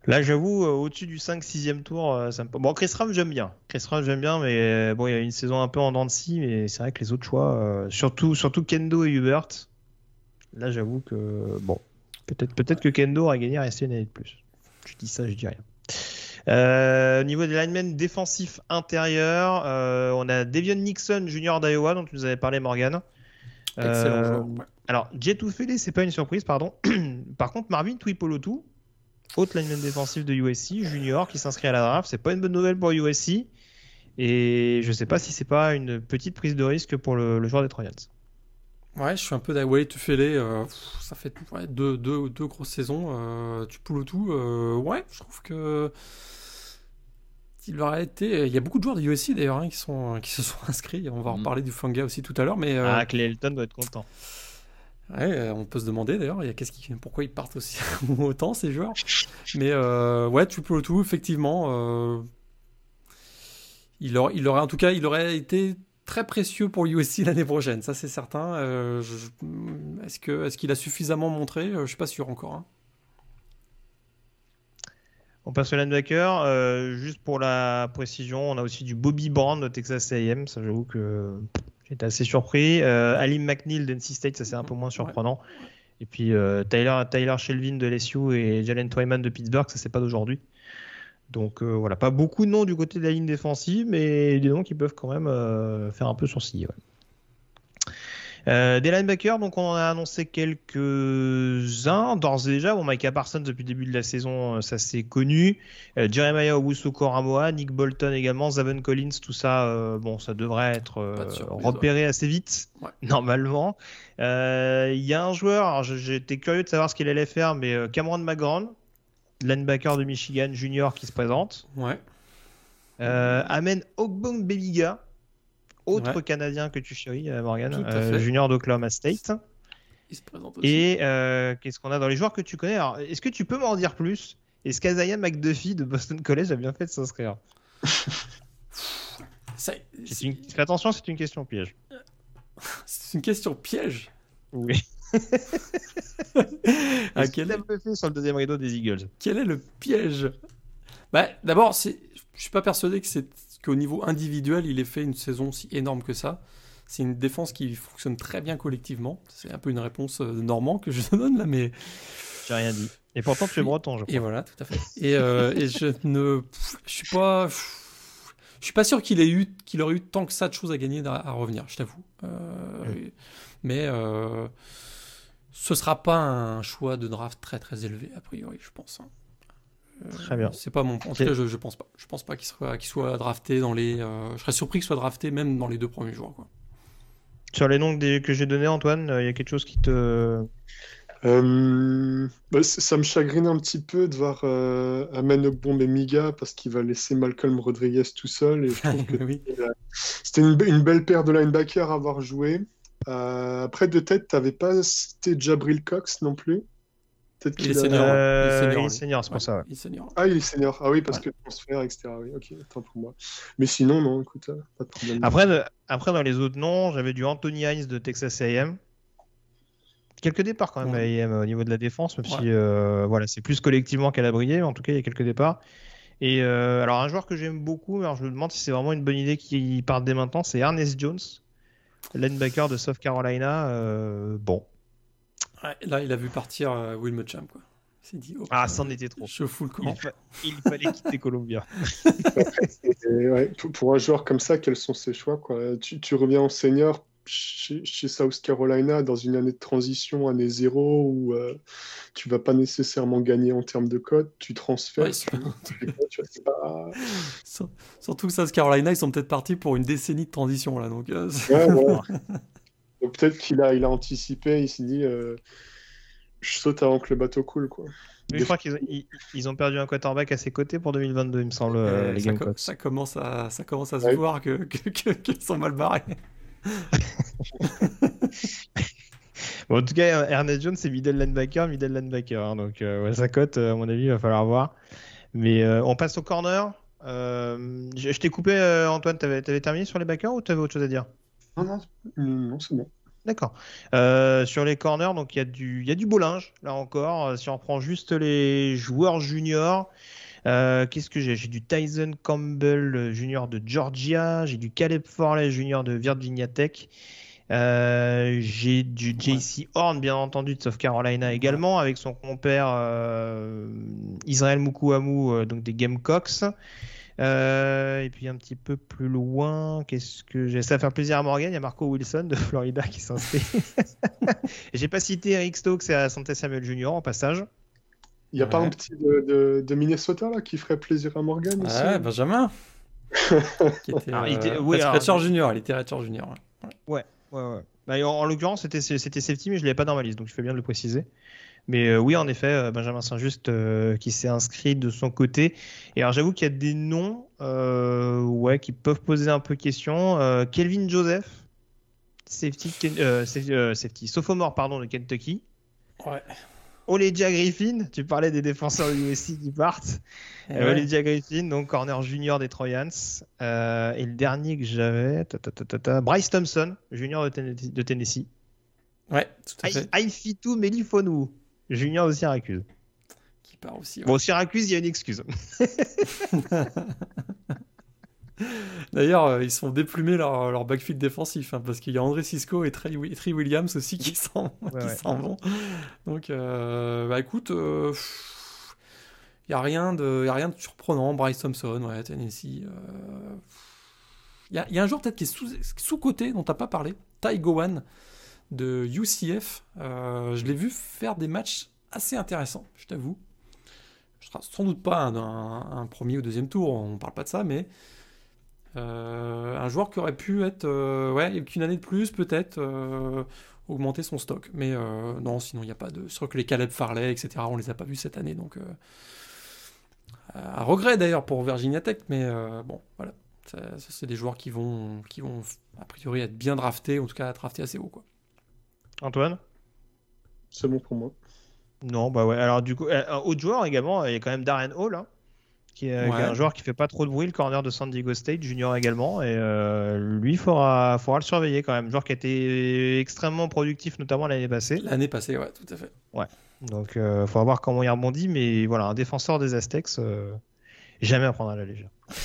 Là, j'avoue, euh, au-dessus du 5-6e tour, euh, ça me... Bon, Chris Ram, j'aime bien. Chris Ram, j'aime bien, mais euh, bon, il y a une saison un peu en dents de scie, mais c'est vrai que les autres choix, surtout, surtout Kendo et Hubert, là, j'avoue que, bon, peut-être peut que Kendo aurait gagné à rester une année de plus. Je dis ça, je dis rien. Au niveau des linemen défensifs intérieurs, on a Devion Nixon, junior d'Iowa, dont tu nous avais parlé, Morgan. Excellent joueur. Alors, Fele, c'est pas une surprise, pardon. Par contre, Marvin Twipolotu, autre lineman défensif de USC, junior, qui s'inscrit à la draft. C'est pas une bonne nouvelle pour USC. Et je sais pas si c'est pas une petite prise de risque pour le, joueur des Trojans. Ouais, je suis un peu d'Away to euh, ça fait deux, deux, deux, grosses saisons. Euh, tu poules tout. Euh, ouais, je trouve que. Il aurait été. Il y a beaucoup de joueurs de USC d'ailleurs hein, qui, sont, qui se sont inscrits. On va en mm. parler du Fanga aussi tout à l'heure. Mais, Ah, Clayton doit être content. Ouais, euh, on peut se demander d'ailleurs, il y a qu'est-ce qui, pourquoi ils partent aussi autant ces joueurs. Mais euh, ouais, tu peux tout, effectivement. Euh, il, aurait, il aurait, en tout cas, il aurait été très précieux pour USC l'année prochaine, ça c'est certain. Euh, est-ce que, est-ce qu'il a suffisamment montré? Je suis pas sûr encore. Hein. On passe au linebacker. juste pour la précision, on a aussi du Bobby Brown de Texas A&M. Ça, j'avoue que J'étais assez surpris. Euh, Alim McNeil d'NC State, ça c'est un peu moins surprenant. Et puis euh, Tyler, Tyler Shelvin de LSU et Jalen Twyman de Pittsburgh, ça c'est pas d'aujourd'hui. Donc euh, voilà, pas beaucoup de noms du côté de la ligne défensive, mais des noms qui peuvent quand même faire un peu sourciller. Euh, des linebackers, donc on en a annoncé quelques-uns d'ores et déjà. Bon, Micah Parsons depuis le début de la saison, euh, ça c'est connu. Euh, Jeremiah Owusu Koramoa, Nick Bolton également, Zaven Collins, tout ça, bon, ça devrait être repéré assez vite, normalement. Il y a un joueur, j'étais curieux de savoir ce qu'il allait faire, mais Cameron McGrone, linebacker de Michigan junior qui se présente. Ouais. Amen Ogbong Beliga, autre Canadien que tu chéris, euh, Morgan, euh, junior d'Oklahoma State. il se présente aussi. Et euh, qu'est-ce qu'on a dans les joueurs que tu connais? Alors, est-ce que tu peux m'en dire plus? Est-ce qu'Azaya McDuffie de Boston College a bien fait de s'inscrire? Une- attention, c'est une question piège. C'est une question piège. Oui. Est-ce quel, qu'il a bluffé sur le deuxième rideau des Eagles? Quel est le piège? Bah, D'abord, je suis pas persuadé que c'est qu'au niveau individuel, il ait fait une saison si énorme que ça. C'est une défense qui fonctionne très bien collectivement. C'est un peu une réponse euh, de Normand que je te donne là, mais J'ai rien dit. Et pourtant, tu es breton, je crois. et voilà, tout à fait. Et, euh, et je ne, je suis pas, je suis pas sûr qu'il ait eu, qu'il aurait eu tant que ça de choses à gagner à, à revenir. Je t'avoue. Euh, Mais euh, ce sera pas un choix de draft très très élevé a priori, je pense. hein. Euh, Très bien. C'est pas mon. En tout Ok. cas, je, je pense pas. Je pense pas qu'il soit, qu'il soit drafté dans les. euh, je serais surpris qu'il soit drafté même dans les deux premiers jours. Quoi. Sur les noms que j'ai donnés, Antoine, il y a quelque chose qui te. Euh, bah, ça me chagrine un petit peu de voir euh, Amen Okbombe et Miga parce qu'il va laisser Malcolm Rodriguez tout seul. Et je trouve que oui. c'était une, une belle paire de linebackers à avoir joué. Euh, après, de tête, t'avais pas cité Jabril Cox non plus? Peut-être Il est qu'il a- senior. Euh, il est senior, il est lui. senior, c'est pour Ouais, ça. ouais. il est senior. Ah, il est senior. Ah oui, parce Ouais. que transfert, etc. Oui, ok, attends pour moi. Mais sinon, non, écoute, euh, pas de problème. Après, de- après, dans les autres noms, j'avais du Anthony Hines de Texas AM. Quelques départs quand même à AM au niveau de la défense, même Ouais. si euh, voilà, c'est plus collectivement qu'elle a brillé, mais en tout cas, il y a quelques départs. Et euh, alors, un joueur que j'aime beaucoup, alors je me demande si c'est vraiment une bonne idée qu'il parte dès maintenant, c'est Ernest Jones, linebacker de South Carolina. Euh, bon, Ouais, là, il a vu partir euh, Will quoi. Il dit, oh, ah, c'en était trop. je fous le Il, camp. fa- il fallait quitter Columbia. Et ouais, pour, pour un joueur comme ça, quels sont ses choix quoi? Tu, tu reviens en senior chez, chez South Carolina dans une année de transition, année zéro, où euh, tu vas pas nécessairement gagner en termes de code, tu transfères. Ouais, tu- tu- tu vois, c'est pas- Sur- Surtout que South Carolina, ils sont peut-être partis pour une décennie de transition, là. Donc, euh, Ouais. Donc peut-être qu'il a, il a anticipé, il s'est dit euh, je saute avant que le bateau coule. Quoi. Mais je crois qu'ils ont, ils, ils ont perdu un quarterback à ses côtés pour 2022, il me semble, euh, les ça, co- Gamecocks. ça commence à, ça commence à se Ouais. voir que, que- que- qu'ils sont mal barrés. Bon, en tout cas, Ernest Jones, c'est middle linebacker, middle linebacker. hein, donc, euh, ouais, sa cote, euh, à mon avis, il va falloir voir. Mais euh, on passe au corner. Euh, je je t'ai coupé, Antoine, t'avais avais terminé sur les backers ou t'avais autre chose à dire? Non, non, non c'est bon. D'accord. Sur les corners, donc il y, a du- y a du beau linge, là encore. Si on prend juste les joueurs juniors, euh, qu'est-ce que j'ai? J'ai du Tyson Campbell euh, junior de Georgia, j'ai du Caleb Forley junior de Virginia Tech, euh, j'ai du JC Horn, bien entendu, de South Carolina également, avec son compère euh, Israël Mukuamu, euh, donc des Gamecocks. Et puis un petit peu plus loin, qu'est-ce que j'ai? Ça va faire plaisir à Morgan. Il y a Marco Wilson de Florida qui s'inscrit. Et j'ai pas cité Eric Stokes et Asante Samuel Jr. en passage. Il n'y a pas un petit de, de- de Minnesota là, qui ferait plaisir à Morgan aussi Ouais, Benjamin. qui était, Alors, il était- euh, oui, alors- Junior, Redshirt Junior. ouais. Ouais, ouais. Bah, en, en l'occurrence, c'était c'était safety, mais je l'avais pas dans ma liste, donc je fais bien de le préciser. Mais euh, oui, en effet, euh, Benjamin Saint-Just euh, qui s'est inscrit de son côté. Et alors, j'avoue qu'il y a des noms euh, ouais, qui peuvent poser un peu question. Euh, Kelvin Joseph, safety, euh, euh, safety, sophomore pardon, de Kentucky. Ouais. Oleja Griffin, tu parlais des défenseurs du USC qui partent. Et Euh, ouais. Oleja Griffin, donc corner junior des Trojans. Euh, et le dernier que j'avais, Bryce Thompson, junior de, Tennessee- de Tennessee. Ouais, tout à fait. Aifitu Melifonu, junior de Syracuse. Qui part aussi. ouais. Bon, Syracuse, il y a une excuse. D'ailleurs, euh, ils sont déplumés leur, leur backfield défensif, hein, parce qu'il y a André Cisco et Trey, Wi- Trey Williams aussi qui s'en Ouais, ouais. vont. Donc, euh, bah écoute, il n'y a, rien de- y a rien de surprenant. Bryce Thompson, ouais, Tennessee. Il y, a, y a un joueur peut-être qui est sous- sous-côté, dont tu n'as pas parlé, Ty Gowan de UCF. Euh, je l'ai vu faire des matchs assez intéressants, je t'avoue. Je serai sans doute pas un, un- un premier ou deuxième tour, on parle pas de ça, mais euh, un joueur qui aurait pu être, euh, ouais, avec une année de plus peut-être, euh, augmenter son stock. Mais euh, non, sinon il n'y a pas de. Je crois que les Caleb Farley, etc., on les a pas vus cette année, donc. euh, un regret d'ailleurs pour Virginia Tech, mais euh, bon, voilà. C'est des joueurs qui vont, qui vont a priori être bien draftés, en tout cas draftés assez haut, quoi. Antoine? C'est bon pour moi. Non, bah ouais. Alors, du coup, euh, un autre joueur également, il y a quand même Darren Hall, hein, qui, est, Ouais. un joueur qui fait pas trop de bruit, le corner de San Diego State, junior également. Et euh, lui, il faudra, faudra le surveiller quand même. Joueur qui a été extrêmement productif, notamment l'année passée. L'année passée, ouais, tout à fait. Donc, il faudra voir comment il rebondit. Mais voilà, un défenseur des Aztecs, euh, jamais à prendre à la légère.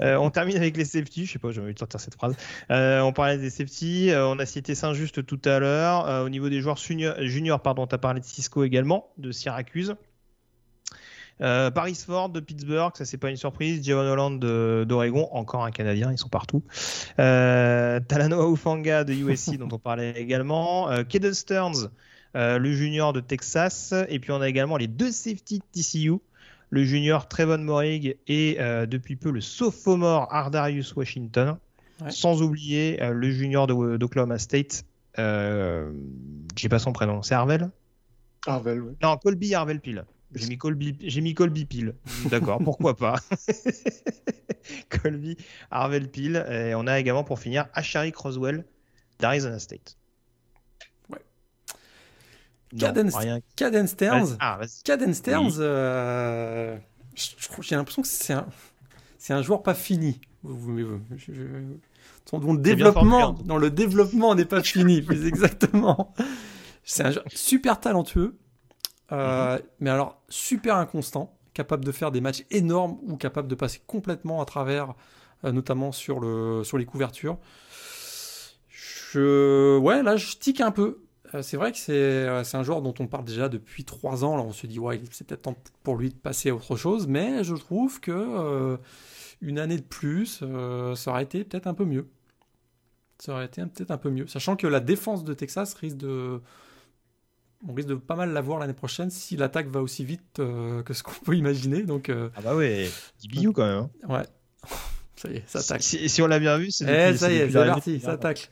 Euh, on termine avec les safety. Je sais pas, j'ai envie de sortir cette phrase. Euh, on parlait des safety. euh, on a cité Saint-Just tout à l'heure. Euh, au niveau des joueurs juniors, juniors pardon, tu as parlé de Cisco également, de Syracuse. Euh, Paris Ford de Pittsburgh, ça c'est pas une surprise. Javon Holland de- d'Oregon, encore un Canadien, ils sont partout. Euh, Talanoa Ufanga de USC, dont on parlait également. Euh, Kedon Stearns, euh, le junior de Texas. Et puis on a également les deux safety de TCU, le junior Trevon Morig et euh, depuis peu le sophomore Ardarius Washington. Ouais. Sans oublier euh, le junior d'Oklahoma State. Euh, J'ai pas son prénom, c'est Harvel? Harvel, ouais. Non, Colby Harvel Peel. J'ai mis Colby, j'ai mis Colby Peel. D'accord, pourquoi pas. Colby Harvel Peel. Et on a également pour finir Ashari Croswell d'Arizona State. Ouais. Caden Stearns. Ah. Caden Stearns, Oui. euh, j'ai l'impression que c'est un, c'est un joueur pas fini. Je- je- dont le développement, formulé, dans le développement n'est pas fini, plus exactement. C'est un joueur super talentueux, euh, Mhm. mais alors super inconstant, capable de faire des matchs énormes ou capable de passer complètement à travers, euh, notamment sur, le, sur les couvertures. Je, ouais, là, je tique un peu. Euh, c'est vrai que c'est un joueur dont on parle déjà depuis trois ans. Là, on se dit, ouais, c'est peut-être temps pour lui de passer à autre chose, mais je trouve que une année de plus, ça aurait été peut-être un peu mieux. Ça aurait été peut-être un peu mieux. Sachant que la défense de Texas risque de. On risque de pas mal l'avoir l'année prochaine si l'attaque va aussi vite euh, que ce qu'on peut imaginer. Donc, euh, Ah bah ouais, DBU quand même. hein. ouais. Ça y est, ça attaque. Si, si on l'a bien vu, c'est Eh, ça y est, c'est parti, ça attaque.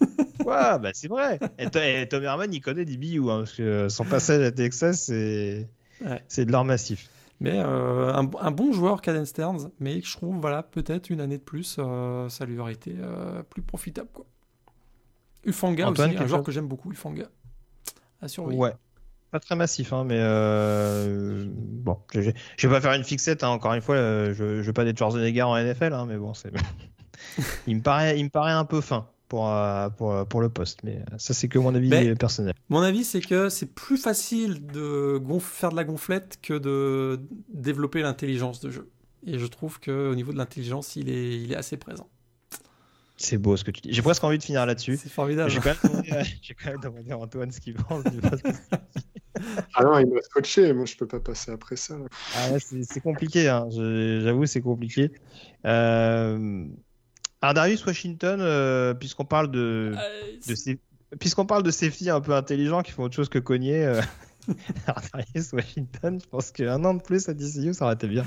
Ouais, bah c'est vrai. Et, To- et Tom Herman, il connaît DBU, hein, parce que son passage à Texas, c'est Ouais. de l'or massif. Mais euh, un, un bon joueur, Caden Stearns, mais je trouve, voilà, peut-être une année de plus, ça lui aurait été plus profitable. Quoi. Ufanga Antoine, aussi, un joueur que j'aime beaucoup, Ufanga. À surveiller. Ouais. Pas très massif, hein, mais euh, bon, je, je- je vais pas faire une fixette. hein, encore une fois, euh, je, je veux pas être Schwarzenegger en NFL, hein, mais bon, c'est. il me paraît, il me paraît un peu fin pour euh, pour, euh, pour le poste, mais ça c'est que mon avis Mais- personnel. Mon avis, c'est que c'est plus facile de gonf- faire de la gonflette que de développer l'intelligence de jeu. Et je trouve qu'au niveau de l'intelligence, il est, il est assez présent. C'est beau ce que tu dis. J'ai presque envie de finir là-dessus. C'est formidable. J'ai quand, même demandé à- j'ai quand même demandé à Antoine ce qu'il pense du. Ah non, il m'a scotché, moi je peux pas passer après ça. Ah ouais, c'est compliqué, hein. J'avoue, c'est compliqué. Euh... Ardarius Washington, euh, puisqu'on parle de, Euh, de sa- puisqu'on parle de safety un peu intelligents qui font autre chose que cogner, euh, Ardarius Washington, je pense qu'un an de plus à DCU, ça aurait été bien.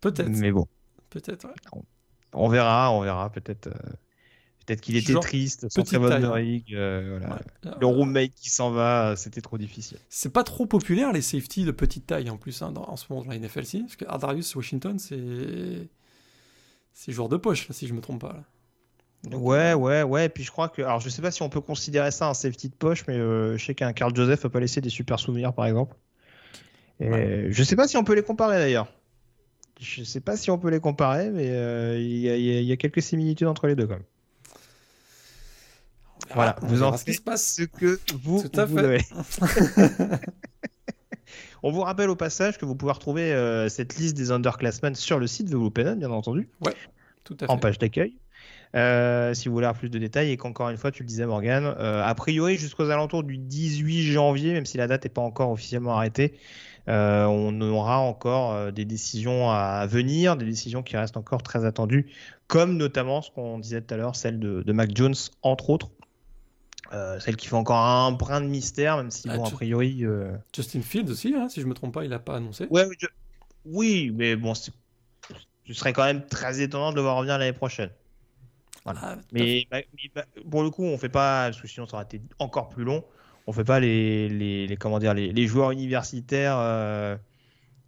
Peut-être. Mais bon, Peut-être, ouais. On verra, on verra. Peut-être, euh, peut-être qu'il était Genre triste, sans taille, hein. Euh, voilà. Ouais. Le roommate qui s'en va, euh, c'était trop difficile. C'est pas trop populaire les safety de petite taille en plus hein, dans- en ce moment dans la NFL parce que Ardarius Washington c'est c'est joueur de poche là si je me trompe pas. Là. Donc, Ouais, euh, ouais, ouais. Et puis je crois que. Alors, je sais pas si on peut considérer ça un safety de poche, mais euh, je sais qu'un Carl Joseph a pas laissé des super souvenirs, par exemple. Et Je sais pas si on peut les comparer d'ailleurs. Je sais pas si on peut les comparer, mais euh, il y, a- y y quelques similitudes entre les deux, quand même. on verra- Voilà, vous en ce qui faites se passe. ce que vous Tout à voulez. fait. On vous rappelle au passage que vous pouvez retrouver euh, cette liste des underclassmen sur le site de Open, bien entendu. Tout à en fait. page d'accueil. Euh, si vous voulez avoir plus de détails, et qu'encore une fois, tu le disais, Morgan, euh, a priori jusqu'aux alentours du 18 janvier, même si la date n'est pas encore officiellement arrêtée, euh, on aura encore euh, des décisions à venir, des décisions qui restent encore très attendues, comme notamment ce qu'on disait tout à l'heure, celle de, de Mac Jones, entre autres. Euh, celle qui fait encore un brin de mystère, même si, Ah, bon, a priori. euh, Justin Fields aussi hein, si je me trompe pas il a pas annoncé. Ouais, oui, je- oui, mais bon, ce serait quand même très étonnant de le voir revenir l'année prochaine. Voilà. Ah. Mais, mais, pour le coup, on fait pas, parce que sinon ça aurait été encore plus long. On fait pas les, les, les- comment dire, les, les joueurs universitaires euh,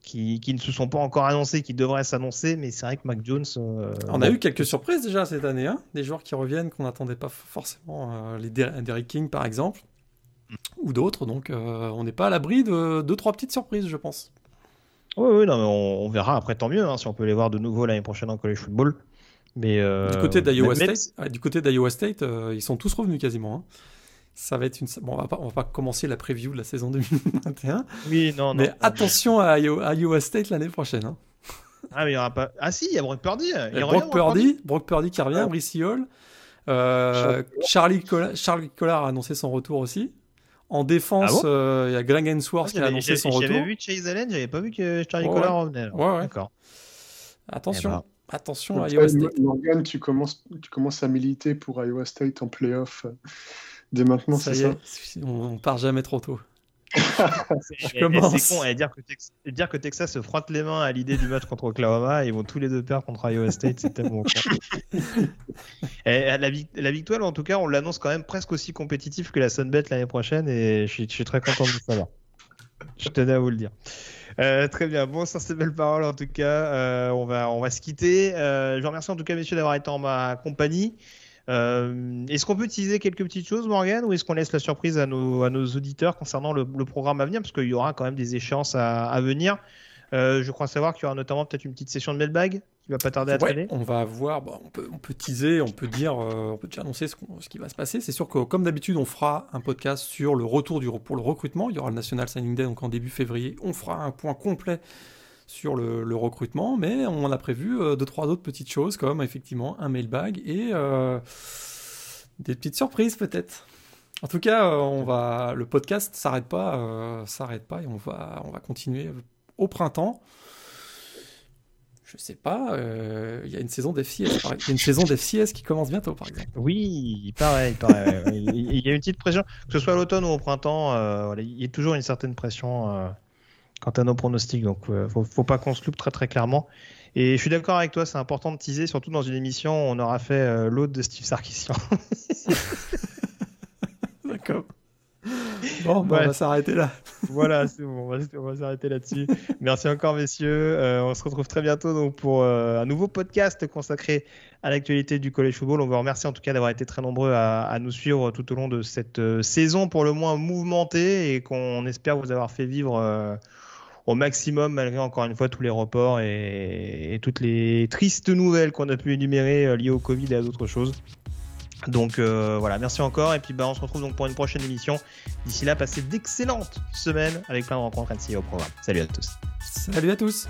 qui, qui ne se sont pas encore annoncés, qui devraient s'annoncer. Mais c'est vrai que Mac Jones. euh, On a eu quelques surprises déjà cette année, hein des joueurs qui reviennent qu'on n'attendait pas forcément, euh, les Der- Derrick King par exemple. ou d'autres. Donc on n'est pas à l'abri de deux, trois petites surprises, je pense. Oui, oui, non, mais on, verra après, tant mieux, hein, si on peut les voir de nouveau l'année prochaine en college football. Mais du côté d'Iowa State, du côté d'Iowa State, ils sont tous revenus quasiment. Hein. Ça va être une. Bon, on va, pas, on va pas commencer la preview de la saison 2021. Oui, non, non. Mais attention à Iowa, State l'année prochaine. Hein. Ah, mais il y aura pas. Ah, si, il y a Brock Purdy. Il Brock, Purdy, Brock Purdy qui revient, Brice Hall. Euh, Charlie, Charlie Collard a annoncé son retour aussi. En défense, ah euh, il y a Greg Hensworth ah, qui a annoncé son retour. J'avais vu Chase Allen, j'avais pas vu que Charlie Collard revenait. Ouais, ouais. D'accord. Attention, eh ben. attention à Iowa State. Morgan, tu commences, tu commences à militer pour Iowa State en playoff. Dès maintenant, c'est ça. On, part jamais trop tôt. c'est con, et dire, que dire que Texas se frotte les mains à l'idée du match contre Oklahoma, ils vont tous les deux perdre contre Iowa State, c'est tellement con. et la, la, victoire, en tout cas, on l'annonce quand même presque aussi compétitif que la Sunbet l'année prochaine, et je suis, je suis, très content de savoir. Je tenais à vous le dire. Euh, très bien. Bon, sur ces belles paroles, en tout cas, euh, on, va, on va se quitter. Euh, je vous remercie en tout cas, messieurs, d'avoir été en ma compagnie. Euh, est-ce qu'on peut utiliser quelques petites choses, Morgan, ou est-ce qu'on laisse la surprise à nos, à nos auditeurs concernant le, programme à venir? Parce qu'il y aura quand même des échéances à, venir. Euh, je crois savoir qu'il y aura notamment peut-être une petite session de mailbag qui va pas tarder à traîner. On va voir, on, peut, on peut teaser, on peut dire, euh, on peut déjà annoncer ce, ce, qui va se passer. C'est sûr que comme d'habitude, on fera un podcast sur le retour du, pour le recrutement. Il y aura le National Signing Day donc en début février. On fera un point complet sur le, recrutement, mais on a prévu euh, deux, trois autres petites choses comme effectivement un mailbag et euh, des petites surprises peut-être. En tout cas, euh, on va, le podcast s'arrête pas, s'arrête pas et on va, on va continuer au printemps. Je sais pas, il y a une saison d'FCS, qui commence bientôt, par exemple. Oui, pareil, pareil. il y a une petite pression, que ce soit l'automne ou au printemps, il y a toujours une certaine pression quant à nos pronostics. Donc, ne euh, faut, pas qu'on se loupe très très clairement. Et je suis d'accord avec toi, c'est important de teaser, surtout dans une émission où on aura fait euh, l'autre de Steve Sarkisian. d'accord. Bon, bah, on va s'arrêter là. voilà, c'est bon, on va, s'arrêter là-dessus. Merci encore, messieurs. Euh, on se retrouve très bientôt donc, pour un nouveau podcast consacré à l'actualité du College Football. On vous remercie en tout cas d'avoir été très nombreux à, à, nous suivre tout au long de cette saison, pour le moins mouvementée, et qu'on espère vous avoir fait vivre au maximum, malgré encore une fois tous les reports et, toutes les tristes nouvelles qu'on a pu énumérer euh, liées au Covid et à d'autres choses. Donc euh, voilà, merci encore. Et puis bah, on se retrouve donc pour une prochaine émission. D'ici là, passez d'excellentes semaines avec plein de rencontres ainsi au programme. Salut à tous. Salut à tous.